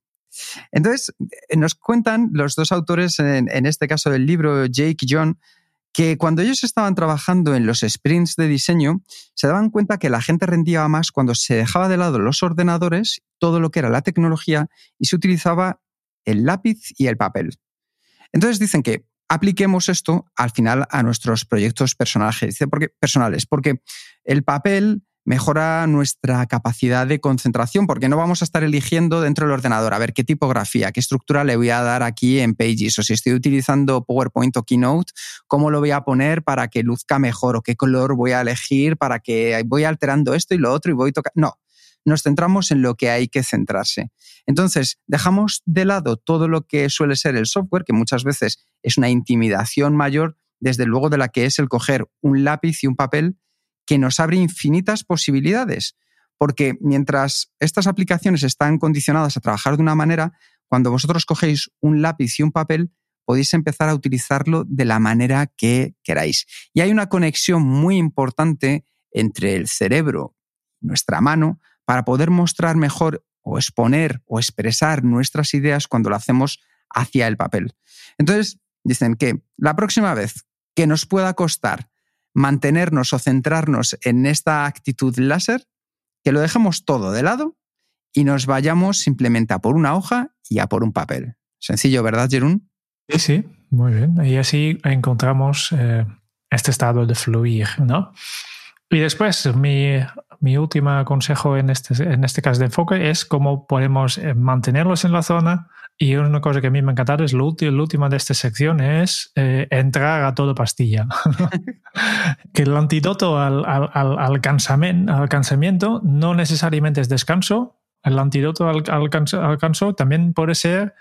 Entonces, nos cuentan los dos autores, en, en este caso del libro, Jake y John, que cuando ellos estaban trabajando en los sprints de diseño, se daban cuenta que la gente rendía más cuando se dejaba de lado los ordenadores, todo lo que era la tecnología, y se utilizaba el lápiz y el papel. Entonces dicen que apliquemos esto al final a nuestros proyectos personales, porque, personales, porque el papel mejora nuestra capacidad de concentración, porque no vamos a estar eligiendo dentro del ordenador a ver qué tipografía, qué estructura le voy a dar aquí en Pages, o si estoy utilizando PowerPoint o Keynote, cómo lo voy a poner para que luzca mejor, o qué color voy a elegir para que voy alterando esto y lo otro y voy tocando. No, nos centramos en lo que hay que centrarse. Entonces, dejamos de lado todo lo que suele ser el software, que muchas veces es una intimidación mayor, desde luego de la que es el coger un lápiz y un papel que nos abre infinitas posibilidades. Porque mientras estas aplicaciones están condicionadas a trabajar de una manera, cuando vosotros cogéis un lápiz y un papel, podéis empezar a utilizarlo de la manera que queráis. Y hay una conexión muy importante entre el cerebro y nuestra mano para poder mostrar mejor o exponer o expresar nuestras ideas cuando lo hacemos hacia el papel. Entonces, dicen que la próxima vez que nos pueda costar mantenernos o centrarnos en esta actitud láser, que lo dejemos todo de lado y nos vayamos simplemente a por una hoja y a por un papel. Sencillo, ¿verdad, Jerún? Sí, sí, muy bien. Y así encontramos eh, este estado de fluir, ¿no? Y después, mi, mi último consejo en este, en este caso de enfoque es cómo podemos eh, mantenerlos en la zona. Y una cosa que a mí me ha encantado es lo, último de esta sección es eh, entrar a todo pastilla. que el antídoto al, al, cansamiento no necesariamente es descanso. El antídoto al, al, canso también puede ser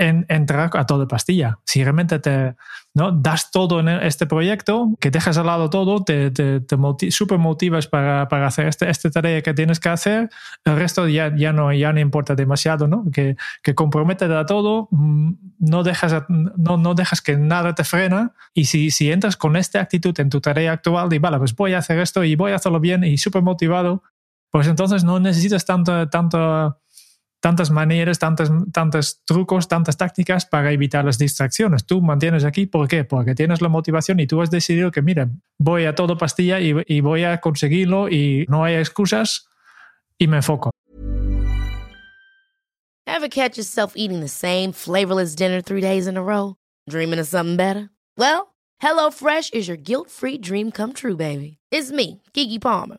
en, entrar a toda pastilla. Si realmente te ¿no? das todo en este proyecto, que dejas al lado todo, te, te, te super motivas para, para hacer esta este tarea que tienes que hacer, el resto ya, ya, no, ya no importa demasiado, ¿no? que, que comprometes a todo, mm, no dejas, no, no dejas que nada te frena y si, si entras con esta actitud en tu tarea actual de, vale, pues voy a hacer esto y voy a hacerlo bien y súper motivado, pues entonces no necesitas tanto, tanto tantas maneras, tantos, tantos trucos, tantas tácticas para evitar las distracciones. Tú mantienes aquí, ¿por qué? Porque tienes la motivación y tú has decidido que, mira, voy a todo pastilla y, y voy a conseguirlo y no hay excusas y me enfoco. Ever catch yourself eating the same flavorless dinner three days in a row? Dreaming of something better? Well, HelloFresh is your guilt-free dream come true, baby. It's me, Kiki Palmer.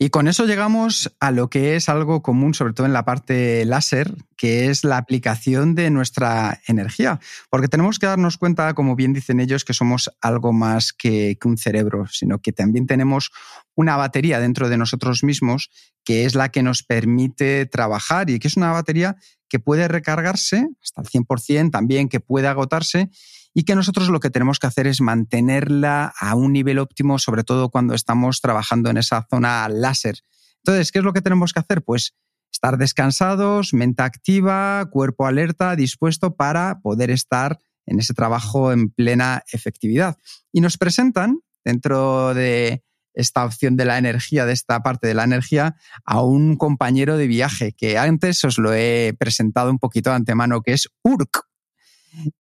Y con eso llegamos a lo que es algo común, sobre todo en la parte láser, que es la aplicación de nuestra energía. Porque tenemos que darnos cuenta, como bien dicen ellos, que somos algo más que, un cerebro, sino que también tenemos una batería dentro de nosotros mismos que es la que nos permite trabajar y que es una batería que puede recargarse hasta el 100%, también que puede agotarse y que nosotros lo que tenemos que hacer es mantenerla a un nivel óptimo, sobre todo cuando estamos trabajando en esa zona láser. Entonces, ¿qué es lo que tenemos que hacer? Pues estar descansados, mente activa, cuerpo alerta, dispuesto para poder estar en ese trabajo en plena efectividad. Y nos presentan dentro de esta opción de la energía, de esta parte de la energía, a un compañero de viaje que antes os lo he presentado un poquito de antemano, que es Urk.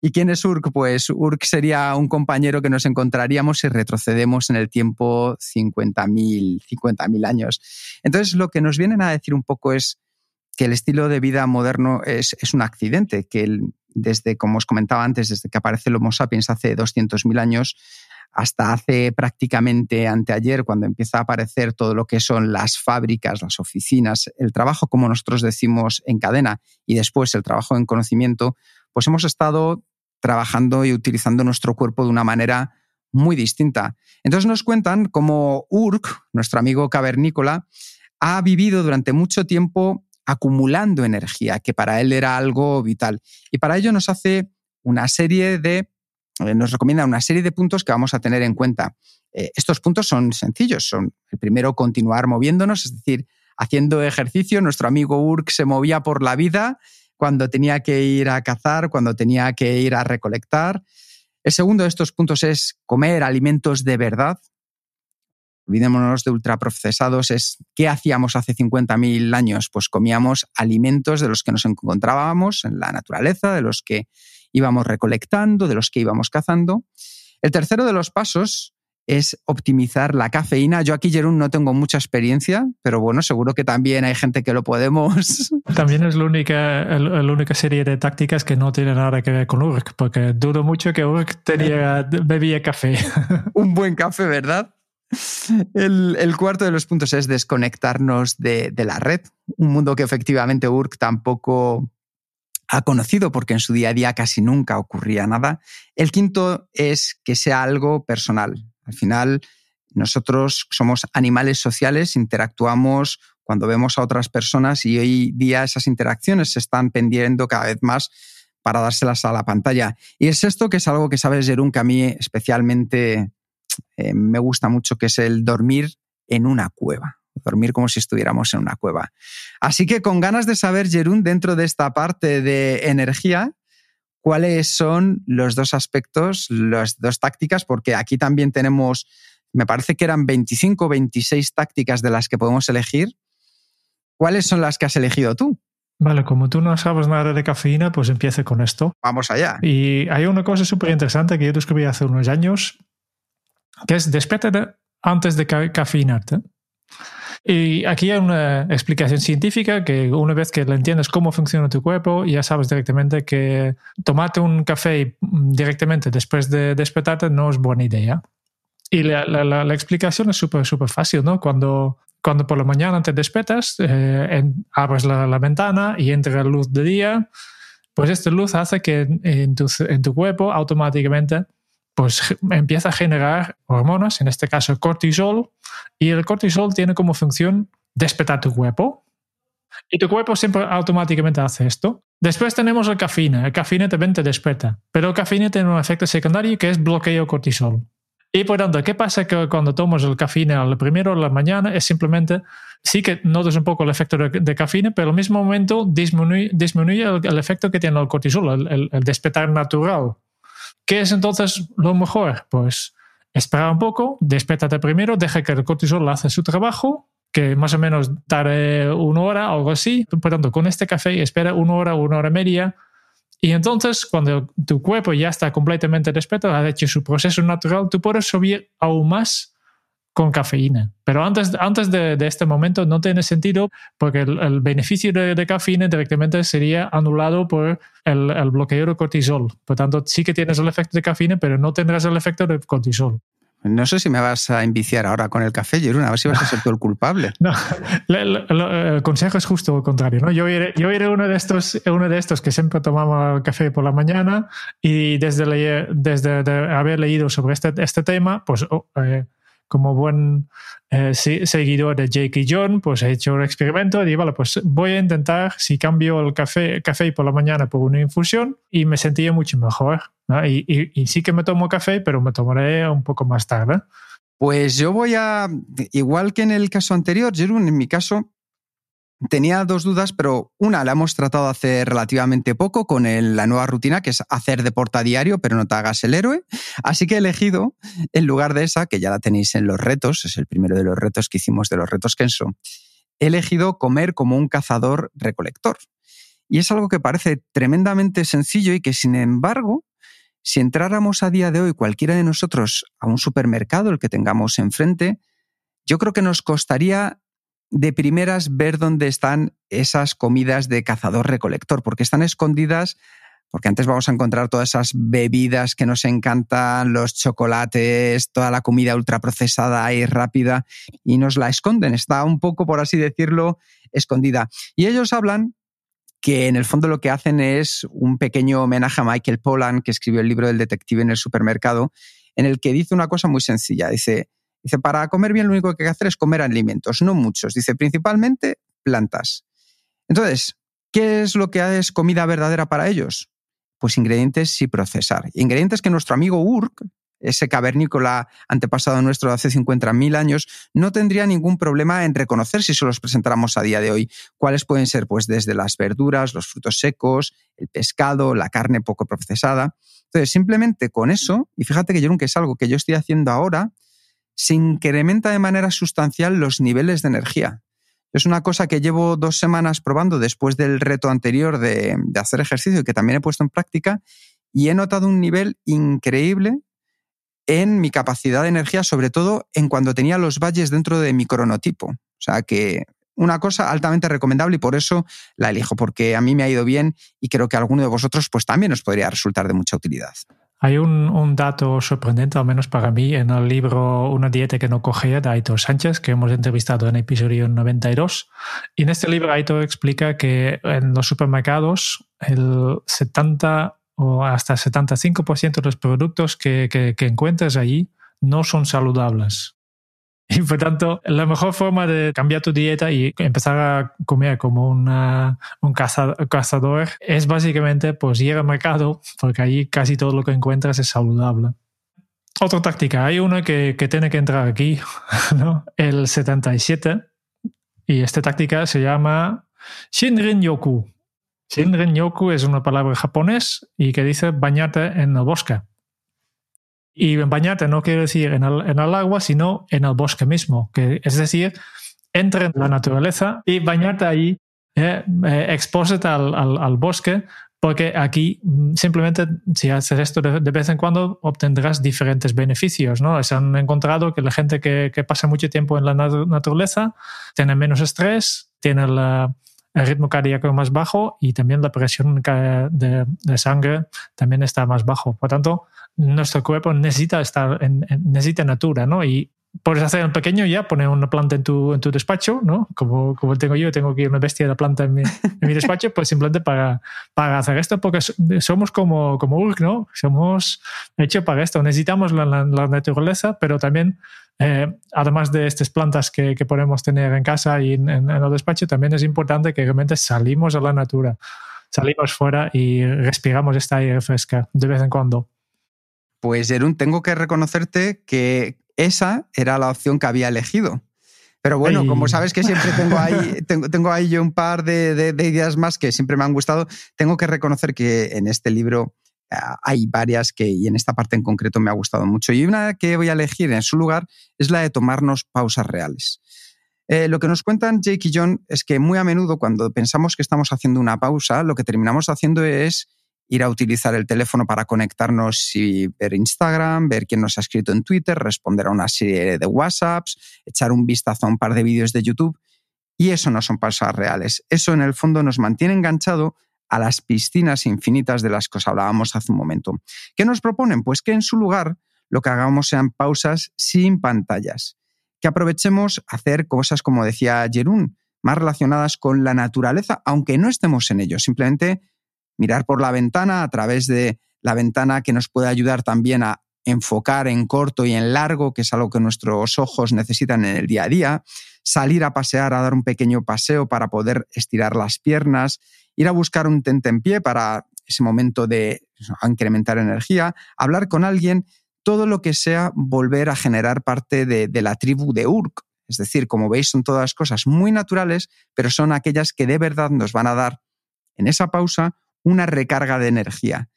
¿Y quién es Urk? Pues Urk sería un compañero que nos encontraríamos si retrocedemos en el tiempo 50.000 50 años. Entonces, lo que nos vienen a decir un poco es que el estilo de vida moderno es, es un accidente, que desde, como os comentaba antes, desde que aparece el Homo sapiens hace 200.000 años, hasta hace prácticamente anteayer, cuando empieza a aparecer todo lo que son las fábricas, las oficinas, el trabajo, como nosotros decimos, en cadena y después el trabajo en conocimiento, pues hemos estado trabajando y utilizando nuestro cuerpo de una manera muy distinta. Entonces nos cuentan cómo Urk, nuestro amigo cavernícola, ha vivido durante mucho tiempo acumulando energía, que para él era algo vital. Y para ello nos hace una serie de, eh, nos recomienda una serie de puntos que vamos a tener en cuenta. Eh, estos puntos son sencillos. Son el primero, continuar moviéndonos, es decir, haciendo ejercicio. Nuestro amigo Urk se movía por la vida cuando tenía que ir a cazar, cuando tenía que ir a recolectar. El segundo de estos puntos es comer alimentos de verdad. Olvidémonos de ultraprocesados, es ¿qué hacíamos hace 50.000 años? Pues comíamos alimentos de los que nos encontrábamos en la naturaleza, de los que íbamos recolectando, de los que íbamos cazando. El tercero de los pasos es optimizar la cafeína. Yo aquí, Jerón, no tengo mucha experiencia, pero bueno, seguro que también hay gente que lo podemos. También es la única, la única serie de tácticas que no tiene nada que ver con Urk, porque dudo mucho que Urk tenía, bebía café. Un buen café, ¿verdad? El, cuarto de los puntos es desconectarnos de, de, la red, un mundo que efectivamente Urk tampoco ha conocido porque en su día a día casi nunca ocurría nada. El quinto es que sea algo personal. Al final, nosotros somos animales sociales, interactuamos cuando vemos a otras personas y hoy día esas interacciones se están pendiendo cada vez más para dárselas a la pantalla. Y es esto que es algo que sabes, Jerún, que a mí especialmente eh, me gusta mucho, que es el dormir en una cueva dormir como si estuviéramos en una cueva. Así que con ganas de saber, Jerún, dentro de esta parte de energía, cuáles son los dos aspectos, las dos tácticas, porque aquí también tenemos, me parece que eran 25 o 26 tácticas de las que podemos elegir. ¿Cuáles son las que has elegido tú? Vale, como tú no sabes nada de cafeína, pues empiece con esto. Vamos allá. Y hay una cosa súper interesante que yo descubrí hace unos años, que es despiértate antes de cafeinarte. Y aquí hay una explicación científica que una vez que le entiendes cómo funciona tu cuerpo, ya sabes directamente que tomarte un café directamente después de despertarte no es buena idea. Y la, la, explicación es súper, súper fácil, ¿no? Cuando, cuando por la mañana te despiertas, eh, abres la, ventana y entra la luz de día, pues esta luz hace que tu, en tu cuerpo automáticamente pues empieza a generar hormonas, en este caso cortisol, y el cortisol tiene como función despertar tu cuerpo. Y tu cuerpo siempre automáticamente hace esto. Después tenemos el cafeína. El cafeína también te despierta. Pero el cafeína tiene un efecto secundario que es bloqueo cortisol. Y por tanto, ¿qué pasa que cuando tomas el cafeína al primero de la mañana? Es simplemente, sí que notas un poco el efecto de, cafeína, pero al mismo momento disminuye, el, efecto que tiene el cortisol, el, el despertar natural ¿Qué es entonces lo mejor? Pues espera un poco, despiértate primero, deja que el cortisol hace su trabajo, que más o menos tarde una hora o algo así. Por tanto, con este café espera una hora, una hora y media. Y entonces, cuando tu cuerpo ya está completamente despierto, ha hecho su proceso natural, tú puedes subir aún más con cafeína. Pero antes, antes de, este momento no tiene sentido porque el, beneficio de, cafeína directamente sería anulado por el, el, bloqueo de cortisol. Por tanto, sí que tienes el efecto de cafeína, pero no tendrás el efecto de cortisol. No sé si me vas a enviciar ahora con el café, Jerún, a ver si vas a ser tú el culpable. no, el, consejo es justo lo contrario. ¿no? Yo, era, yo era uno, de estos, uno de estos que siempre tomaba café por la mañana y desde, desde haber leído sobre este, este tema, pues oh, eh, como buen eh, seguidor de Jake y John, pues he hecho un experimento y vale, pues voy a intentar si cambio el café, café por la mañana por una infusión y me sentía mucho mejor. Y, sí que me tomo café, pero me tomaré un poco más tarde. Pues yo voy a, igual que en el caso anterior, Jerún, en mi caso, Tenía dos dudas, pero una la hemos tratado hace relativamente poco con la nueva rutina, que es hacer deporte a diario, pero no te hagas el héroe. Así que he elegido, en lugar de esa, que ya la tenéis en los retos, es el primero de los retos que hicimos de los retos Kenso, he elegido comer como un cazador recolector. Y es algo que parece tremendamente sencillo y que, sin embargo, si entráramos a día de hoy cualquiera de nosotros a un supermercado, el que tengamos enfrente, yo creo que nos costaría de primeras ver dónde están esas comidas de cazador-recolector, porque están escondidas, porque antes vamos a encontrar todas esas bebidas que nos encantan, los chocolates, toda la comida ultraprocesada y rápida, y nos la esconden, está un poco, por así decirlo, escondida. Y ellos hablan que en el fondo lo que hacen es un pequeño homenaje a Michael Pollan, que escribió el libro del detective en el supermercado, en el que dice una cosa muy sencilla. Dice, Dice, para comer bien lo único que hay que hacer es comer alimentos, no muchos. Dice, principalmente plantas. Entonces, ¿qué es lo que es comida verdadera para ellos? Pues ingredientes y procesar. Ingredientes que nuestro amigo Urk, ese cavernícola antepasado nuestro de hace 50.000 años, no tendría ningún problema en reconocer si se los presentáramos a día de hoy. ¿Cuáles pueden ser? Pues desde las verduras, los frutos secos, el pescado, la carne poco procesada. Entonces, simplemente con eso, y fíjate que yo que es algo que yo estoy haciendo ahora, se incrementa de manera sustancial los niveles de energía. Es una cosa que llevo dos semanas probando después del reto anterior de, hacer ejercicio y que también he puesto en práctica y he notado un nivel increíble en mi capacidad de energía, sobre todo en cuando tenía los valles dentro de mi cronotipo. O sea que una cosa altamente recomendable y por eso la elijo, porque a mí me ha ido bien y creo que a alguno de vosotros pues también os podría resultar de mucha utilidad. Hay un, dato sorprendente, al menos para mí, en el libro Una dieta que no cogea de Aitor Sánchez, que hemos entrevistado en el episodio 92. Y en este libro Aitor explica que en los supermercados el 70 o hasta 75% de los productos que, que, que encuentras allí no son saludables. Y por tanto, la mejor forma de cambiar tu dieta y empezar a comer como una, un cazador es básicamente pues ir al mercado, porque allí casi todo lo que encuentras es saludable. Otra táctica, hay una que, que tiene que entrar aquí, ¿no? el 77, y esta táctica se llama Shinrin Yoku. Shinrin Yoku es una palabra japonés y que dice bañarte en el bosque. Y bañarte no quiere decir en el, agua, sino en el bosque mismo, que es decir, entre en la naturaleza y bañarte ahí, eh, eh al, al, al, bosque, porque aquí mm, simplemente si haces esto de, vez en cuando obtendrás diferentes beneficios. ¿no? Se han encontrado que la gente que, que pasa mucho tiempo en la naturaleza tiene menos estrés, tiene el ritmo cardíaco más bajo y también la presión de, de, sangre también está más bajo. Por tanto, nuestro cuerpo necesita estar en, necesita natura, ¿no? Y puedes hacer un pequeño ya, poner una planta en tu, en tu despacho, ¿no? Como, como tengo yo, tengo aquí una bestia de planta en mi, en mi despacho, pues simplemente para, para hacer esto, porque somos como, como Urk, ¿no? Somos hechos para esto. Necesitamos la, la, la naturaleza, pero también, eh, además de estas plantas que, que, podemos tener en casa y en, en, el despacho, también es importante que realmente salimos a la natura, salimos fuera y respiramos esta aire fresca de vez en cuando. Pues Jerún, tengo que reconocerte que esa era la opción que había elegido. Pero bueno, Ay. como sabes que siempre tengo ahí, tengo, tengo ahí yo un par de, de, de, ideas más que siempre me han gustado, tengo que reconocer que en este libro uh, hay varias que, y en esta parte en concreto me ha gustado mucho. Y una que voy a elegir en su lugar es la de tomarnos pausas reales. Eh, lo que nos cuentan Jake y John es que muy a menudo cuando pensamos que estamos haciendo una pausa, lo que terminamos haciendo es ir a utilizar el teléfono para conectarnos y ver Instagram, ver quién nos ha escrito en Twitter, responder a una serie de WhatsApps, echar un vistazo a un par de vídeos de YouTube. Y eso no son pausas reales. Eso en el fondo nos mantiene enganchado a las piscinas infinitas de las que os hablábamos hace un momento. ¿Qué nos proponen? Pues que en su lugar lo que hagamos sean pausas sin pantallas. Que aprovechemos hacer cosas, como decía Jerún, más relacionadas con la naturaleza, aunque no estemos en ello. Simplemente mirar por la ventana a través de la ventana que nos puede ayudar también a enfocar en corto y en largo, que es algo que nuestros ojos necesitan en el día a día, salir a pasear, a dar un pequeño paseo para poder estirar las piernas, ir a buscar un tente en pie para ese momento de incrementar energía, hablar con alguien, todo lo que sea volver a generar parte de, de la tribu de Urk. Es decir, como veis, son todas cosas muy naturales, pero son aquellas que de verdad nos van a dar en esa pausa una recarga de energía.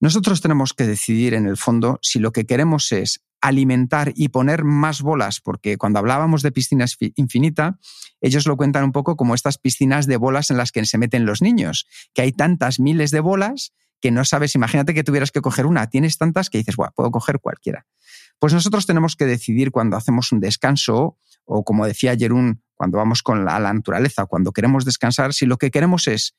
Nosotros tenemos que decidir en el fondo si lo que queremos es alimentar y poner más bolas, porque cuando hablábamos de piscinas infinita, ellos lo cuentan un poco como estas piscinas de bolas en las que se meten los niños, que hay tantas miles de bolas que no sabes, imagínate que tuvieras que coger una, tienes tantas que dices, bueno, puedo coger cualquiera. Pues nosotros tenemos que decidir cuando hacemos un descanso o como decía Jerún, cuando vamos con la, la naturaleza, cuando queremos descansar, si lo que queremos es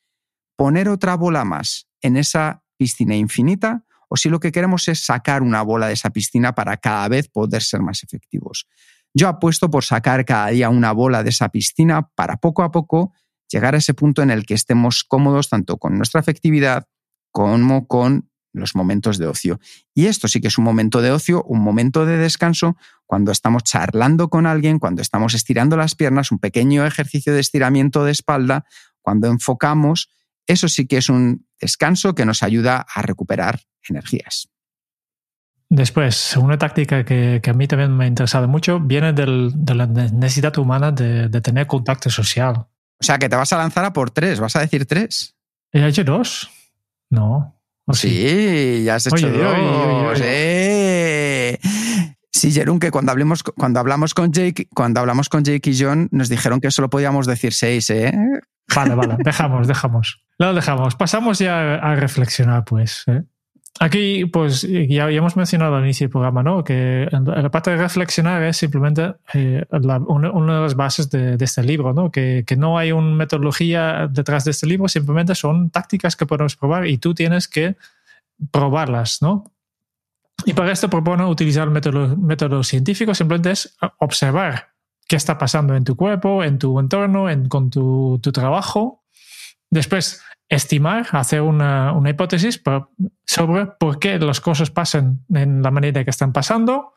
poner otra bola más en esa piscina infinita o si lo que queremos es sacar una bola de esa piscina para cada vez poder ser más efectivos. Yo apuesto por sacar cada día una bola de esa piscina para poco a poco llegar a ese punto en el que estemos cómodos tanto con nuestra efectividad como con los momentos de ocio. Y esto sí que es un momento de ocio, un momento de descanso, cuando estamos charlando con alguien, cuando estamos estirando las piernas, un pequeño ejercicio de estiramiento de espalda, cuando enfocamos eso sí que es un descanso que nos ayuda a recuperar energías. Después, una táctica que, que, a mí también me ha interesado mucho viene del, de la necesidad humana de, de, tener contacto social. O sea, que te vas a lanzar a por tres, vas a decir tres. ¿He hecho dos? No. Sí, sí, ya has hecho oye, dos. Oye, oye, ¡Eh! Sí, Jerún, que cuando hablamos, cuando hablamos con Jake, cuando hablamos con Jake y John, nos dijeron que solo podíamos decir seis, ¿eh? Vale, vale, dejamos, dejamos. Lo dejamos. Pasamos ya a reflexionar, pues. ¿eh? Aquí, pues ya, hemos mencionado al inicio del programa, ¿no? Que la parte de reflexionar es simplemente eh, una, de las bases de, este libro, ¿no? Que, que, no hay una metodología detrás de este libro, simplemente son tácticas que podemos probar y tú tienes que probarlas, ¿no? Y para esto propone utilizar el método, método científico, simplemente es observar qué está pasando en tu cuerpo, en tu entorno, en, con tu, trabajo. Después, estimar, hacer una, una, hipótesis sobre por qué las cosas pasan en la manera que están pasando.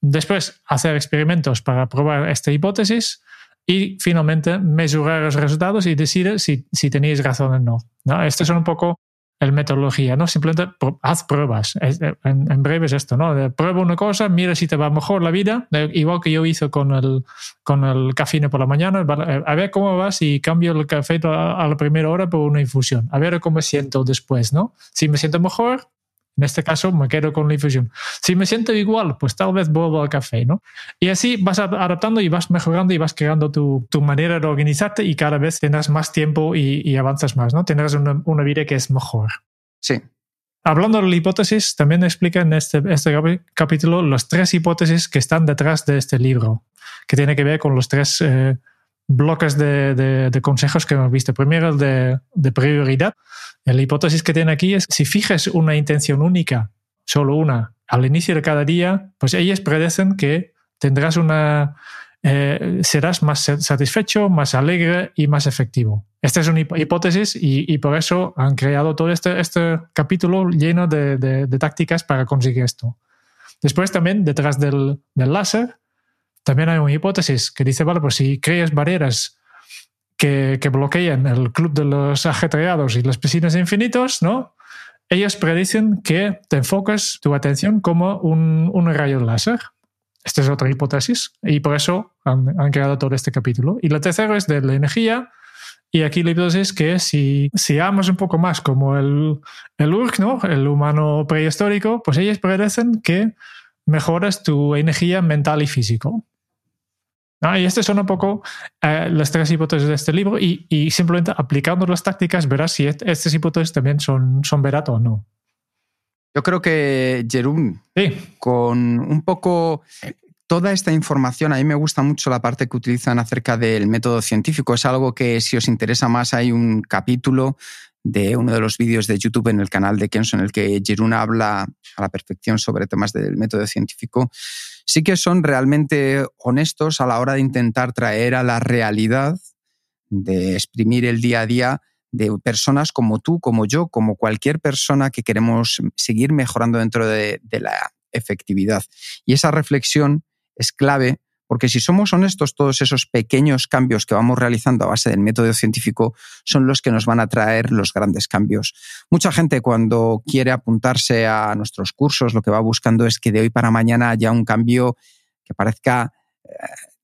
Después, hacer experimentos para probar esta hipótesis. Y finalmente, mesurar los resultados y decidir si, si tenéis razón o no. ¿no? Estas son un poco el metodología, ¿no? Simplemente haz pruebas. En, breve es esto, ¿no? Prueba una cosa, mira si te va mejor la vida, igual que yo hice con el, con el café por la mañana, a ver cómo va si cambio el café a la primera hora por una infusión, a ver cómo me siento después, ¿no? Si me siento mejor, en este caso me quedo con la infusión. Si me siento igual, pues tal vez vuelvo al café, ¿no? Y así vas adaptando y vas mejorando y vas creando tu, tu manera de organizarte y cada vez tendrás más tiempo y, y avanzas más, ¿no? Tendrás una, una, vida que es mejor. Sí. Hablando de la hipótesis, también explica en este, este capítulo las tres hipótesis que están detrás de este libro, que tiene que ver con los tres... Eh, bloques de, consejos que hemos visto. Primero, el de, prioridad. La hipótesis que tiene aquí es si fijes una intención única, solo una, al inicio de cada día, pues ellas predecen que tendrás una, eh, serás más satisfecho, más alegre y más efectivo. Esta es una hipótesis y, por eso han creado todo este, este capítulo lleno de, tácticas para conseguir esto. Después también, detrás del láser, también hay una hipótesis que dice, vale, pues si creas barreras que, que bloquean el club de los ajetreados y las piscinas infinitos, ¿no? Ellos predicen que te enfocas tu atención como un, un rayo láser. Esta es otra hipótesis y por eso han, han, creado todo este capítulo. Y la tercera es de la energía. Y aquí la hipótesis es que si, si amas un poco más como el, el Urk, ¿no? el humano prehistórico, pues ellos predicen que mejoras tu energía mental y físico. Ah, y estas son un poco eh, las tres hipótesis de este libro y, y, simplemente aplicando las tácticas verás si estas hipótesis también son, son verato o no. Yo creo que, Jerún, con un poco toda esta información, a mí me gusta mucho la parte que utilizan acerca del método científico. Es algo que si os interesa más hay un capítulo de uno de los vídeos de YouTube en el canal de Kenzo en el que Jerún habla a la perfección sobre temas del método científico sí que son realmente honestos a la hora de intentar traer a la realidad, de exprimir el día a día de personas como tú, como yo, como cualquier persona que queremos seguir mejorando dentro de, de la efectividad. Y esa reflexión es clave porque si somos honestos, todos esos pequeños cambios que vamos realizando a base del método científico son los que nos van a traer los grandes cambios. Mucha gente cuando quiere apuntarse a nuestros cursos lo que va buscando es que de hoy para mañana haya un cambio que parezca eh,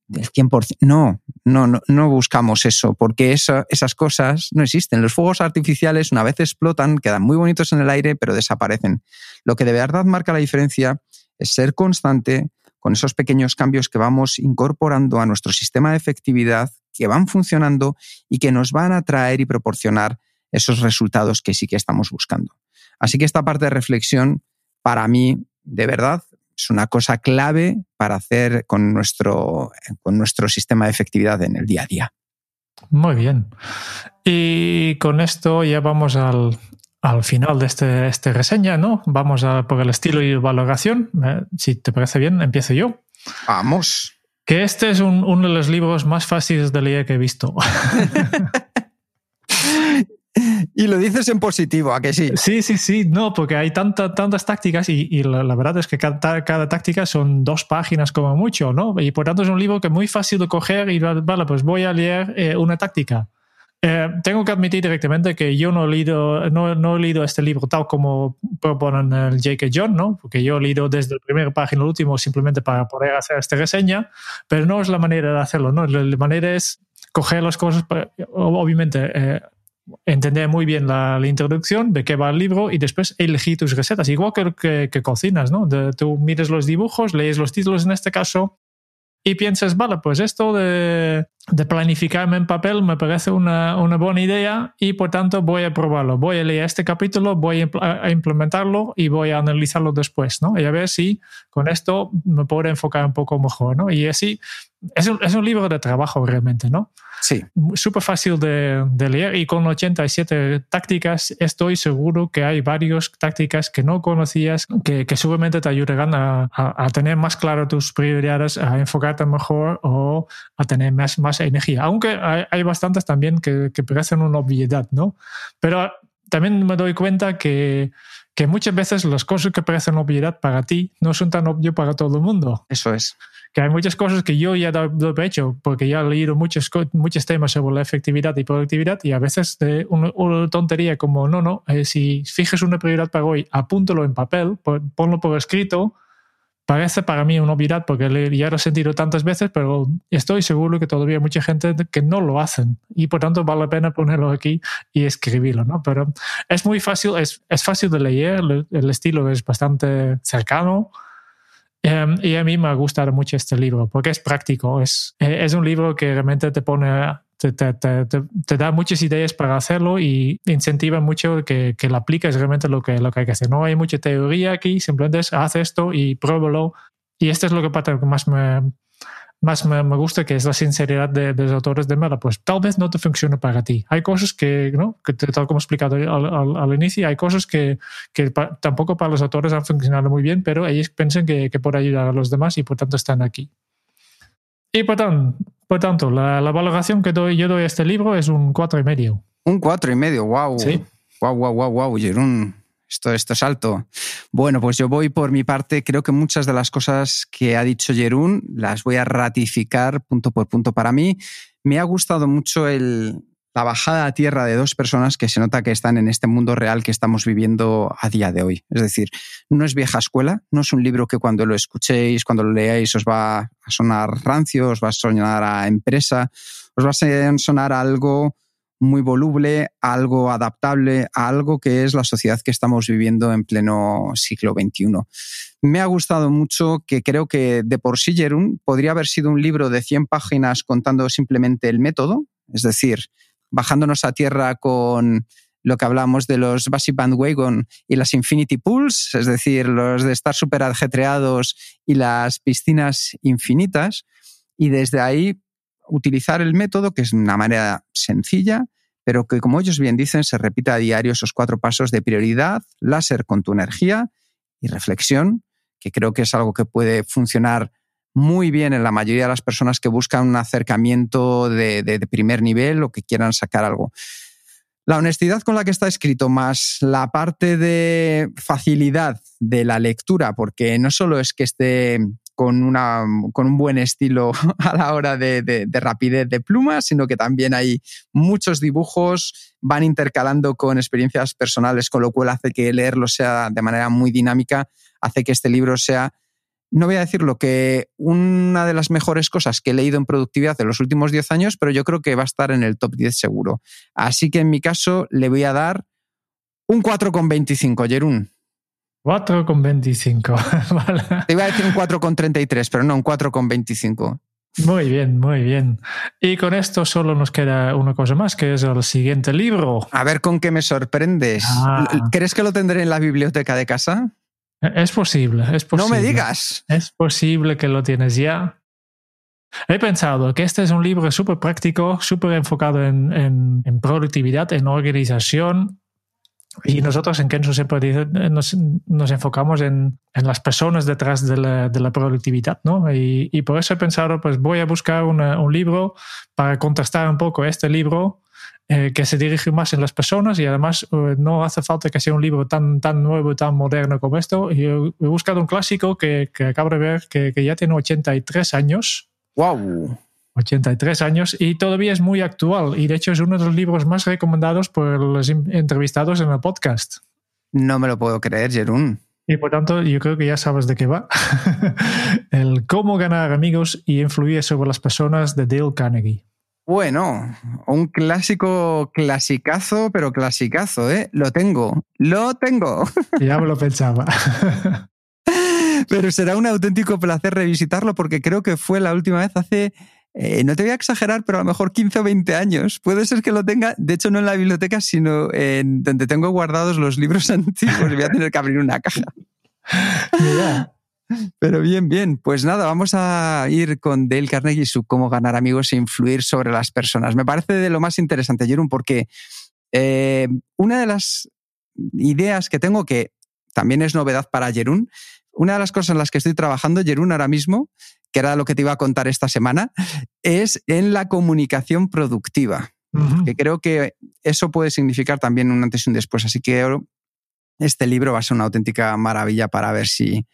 del 100%. No, no, no, no buscamos eso, porque esas cosas no existen. Los fuegos artificiales una vez explotan, quedan muy bonitos en el aire, pero desaparecen. Lo que de verdad marca la diferencia es ser constante, con esos pequeños cambios que vamos incorporando a nuestro sistema de efectividad, que van funcionando y que nos van a traer y proporcionar esos resultados que sí que estamos buscando. Así que esta parte de reflexión, para mí, de verdad, es una cosa clave para hacer con nuestro, con nuestro sistema de efectividad en el día a día. Muy bien. Y con esto ya vamos al, al final de este, este reseña, ¿no? Vamos a por el estilo y valoración. Eh, si te parece bien, empiezo yo. Vamos. Que este es uno de los libros más fáciles de leer que he visto. y lo dices en positivo, ¿a que sí? Sí, sí, sí, no, porque hay tanta, tantas tácticas y, la, verdad es que cada, cada, táctica son dos páginas como mucho, ¿no? Y por tanto es un libro que es muy fácil de coger y, vale, pues voy a leer eh, una táctica. Eh, tengo que admitir directamente que yo no he, leído, no, no he leído este libro tal como proponen el J.K. John, ¿no? porque yo he leído desde el primer página al último simplemente para poder hacer esta reseña, pero no es la manera de hacerlo. ¿no? La, manera es coger las cosas, obviamente, eh, entender muy bien la, introducción, de qué va el libro y después elegir tus recetas, igual que, que, que cocinas. ¿no? tú mires los dibujos, lees los títulos en este caso y piensas, vale, pues esto de, de planificarme en papel me parece una, una, buena idea y por tanto voy a probarlo. Voy a leer este capítulo, voy a implementarlo y voy a analizarlo después, ¿no? Y a ver si con esto me puedo enfocar un poco mejor, ¿no? Y así es un, es un libro de trabajo realmente, ¿no? Sí. Súper fácil de, de, leer y con 87 tácticas estoy seguro que hay varias tácticas que no conocías que, que seguramente te ayudarán a, a, a, tener más claro tus prioridades, a enfocarte mejor o a tener más, más energía. Aunque hay, hay bastantes también que, que parecen una obviedad, ¿no? Pero también me doy cuenta que, que muchas veces las cosas que parecen obviedad para ti no son tan obvio para todo el mundo. Eso es que hay muchas cosas que yo ya he hecho porque ya he leído muchos, muchos temas sobre la efectividad y productividad y a veces de una, tontería como, no, no, eh, si fijes una prioridad para hoy, apúntalo en papel, ponlo por escrito, parece para mí una obviedad porque ya lo he sentido tantas veces, pero estoy seguro que todavía hay mucha gente que no lo hacen y por tanto vale la pena ponerlo aquí y escribirlo, ¿no? Pero es muy fácil, es, es fácil de leer, el estilo es bastante cercano, Um, y a mí me ha gustado mucho este libro porque es práctico, es, eh, es un libro que realmente te pone, te, te, te, te, da muchas ideas para hacerlo y incentiva mucho que, que lo apliques realmente lo que, lo que hay que hacer. No hay mucha teoría aquí, simplemente es haz esto y pruébalo. Y esto es lo que más me, más me, me, gusta, que es la sinceridad de, de, los autores de Mela, pues tal vez no te funcione para ti. Hay cosas que, ¿no? que tal como he explicado al, al, al inicio, hay cosas que, que pa, tampoco para los autores han funcionado muy bien, pero ellos piensan que, que por ayudar a los demás y por tanto están aquí. Y por tanto, por tanto la, la valoración que doy, yo doy a este libro es un cuatro y medio. Un cuatro y medio, wow. Sí. Wow, wow, wow, wow, Jerón. Esto, esto es alto. Bueno, pues yo voy por mi parte. Creo que muchas de las cosas que ha dicho Jerún las voy a ratificar punto por punto para mí. Me ha gustado mucho el, la bajada a tierra de dos personas que se nota que están en este mundo real que estamos viviendo a día de hoy. Es decir, no es vieja escuela, no es un libro que cuando lo escuchéis, cuando lo leáis, os va a sonar rancio, os va a sonar a empresa, os va a sonar a algo muy voluble, algo adaptable, a algo que es la sociedad que estamos viviendo en pleno siglo XXI. Me ha gustado mucho que creo que de por sí Jerún podría haber sido un libro de 100 páginas contando simplemente el método, es decir, bajándonos a tierra con lo que hablamos de los Basic Bandwagon y las Infinity Pools, es decir, los de estar súper y las piscinas infinitas. Y desde ahí utilizar el método, que es una manera sencilla, pero que, como ellos bien dicen, se repita a diario esos cuatro pasos de prioridad, láser con tu energía y reflexión, que creo que es algo que puede funcionar muy bien en la mayoría de las personas que buscan un acercamiento de, de, de primer nivel o que quieran sacar algo. La honestidad con la que está escrito, más la parte de facilidad de la lectura, porque no solo es que esté con, una, con un buen estilo a la hora de, de, de, rapidez de plumas, sino que también hay muchos dibujos, van intercalando con experiencias personales, con lo cual hace que leerlo sea de manera muy dinámica, hace que este libro sea, no voy a decir lo que una de las mejores cosas que he leído en productividad en los últimos 10 años, pero yo creo que va a estar en el top 10 seguro. Así que en mi caso le voy a dar un 4,25, Jerún. 4,25. vale. Te iba a decir un 4,33, pero no, un 4,25. Muy bien, muy bien. Y con esto solo nos queda una cosa más, que es el siguiente libro. A ver con qué me sorprendes. Ah. ¿Crees que lo tendré en la biblioteca de casa? Es posible, es posible. No me digas. Es posible que lo tienes ya. He pensado que este es un libro súper práctico, súper enfocado en, en, en productividad, en organización, y nosotros en Kenzo siempre nos, nos enfocamos en, en, las personas detrás de la, de la productividad, ¿no? Y, y, por eso he pensado, pues voy a buscar una, un libro para contrastar un poco este libro eh, que se dirige más en las personas y además eh, no hace falta que sea un libro tan, tan nuevo tan moderno como esto. Y he buscado un clásico que, que acabo de ver que, que ya tiene 83 años. ¡Wow! 83 años y todavía es muy actual y de hecho es uno de los libros más recomendados por los entrevistados en el podcast. No me lo puedo creer, Jerún. Y por tanto, yo creo que ya sabes de qué va. el cómo ganar amigos y influir sobre las personas de Dale Carnegie. Bueno, un clásico clasicazo, pero clasicazo, ¿eh? Lo tengo, lo tengo. ya me lo pensaba. Pero será un auténtico placer revisitarlo porque creo que fue la última vez hace eh, no te voy a exagerar, pero a lo mejor 15 o 20 años. Puede ser que lo tenga, de hecho, no en la biblioteca, sino en donde tengo guardados los libros antiguos. Voy a tener que abrir una caja. Pero bien, bien. Pues nada, vamos a ir con Dale Carnegie y su cómo ganar amigos e influir sobre las personas. Me parece de lo más interesante, Jerón, porque eh, una de las ideas que tengo que también es novedad para Jerún, una de las cosas en las que estoy trabajando, Jerún, ahora mismo, que era lo que te iba a contar esta semana, es en la comunicación productiva. Que creo que eso puede significar también un antes y un después. Así que este libro va a ser una auténtica maravilla para ver si,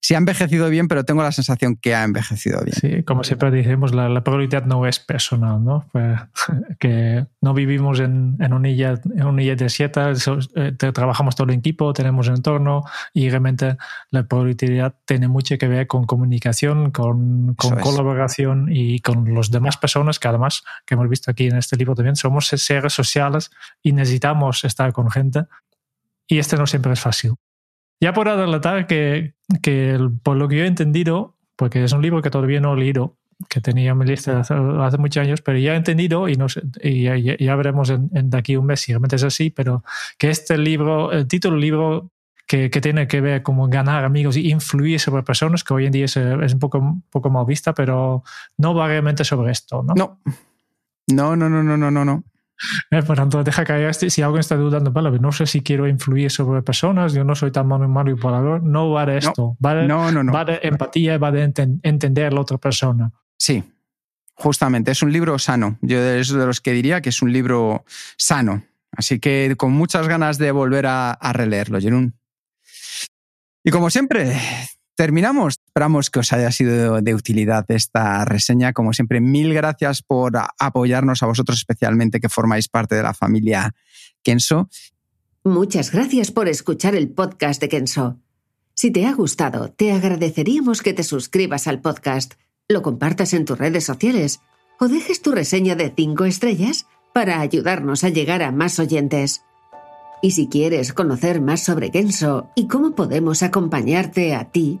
si ha envejecido bien, pero tengo la sensación que ha envejecido bien. Sí, como siempre decimos, la, la probabilidad no es personal, ¿no? Pues, que no vivimos en, en, una isla, en una isla desierta, eh, trabajamos todo el equipo, tenemos entorno y realmente la probabilidad tiene mucho que ver con comunicación, con, con colaboración y con las demás personas que además, que hemos visto aquí en este libro también, somos seres sociales y necesitamos estar con gente y este no siempre es fácil. Ya por adelantar que, que por lo que yo he entendido, porque es un libro que todavía no he leído, que tenía en mi lista hace, muchos años, pero ya he entendido y, no sé, y ya, veremos en, de aquí un mes si realmente es así, pero que este libro, el título del libro que, que, tiene que ver como ganar amigos y influir sobre personas, que hoy en día es, un poco, un poco mal vista, pero no va realmente sobre esto. No. No, no, no, no, no, no, no. Eh, por tanto, deja caer este, si alguien está dudando, vale, no sé si quiero influir sobre personas, yo no soy tan manipulador, no va de esto, no, va, de, no, no, no. va de empatía, va de enten, entender a la otra persona. Sí, justamente, es un libro sano. Yo es de los que diría que es un libro sano. Así que con muchas ganas de volver a, a releerlo, Jerún. Y como siempre, terminamos. Esperamos que os haya sido de utilidad esta reseña. Como siempre, mil gracias por apoyarnos a vosotros, especialmente que formáis parte de la familia Kenso. Muchas gracias por escuchar el podcast de Kenso. Si te ha gustado, te agradeceríamos que te suscribas al podcast, lo compartas en tus redes sociales o dejes tu reseña de 5 estrellas para ayudarnos a llegar a más oyentes. Y si quieres conocer más sobre Kenso y cómo podemos acompañarte a ti,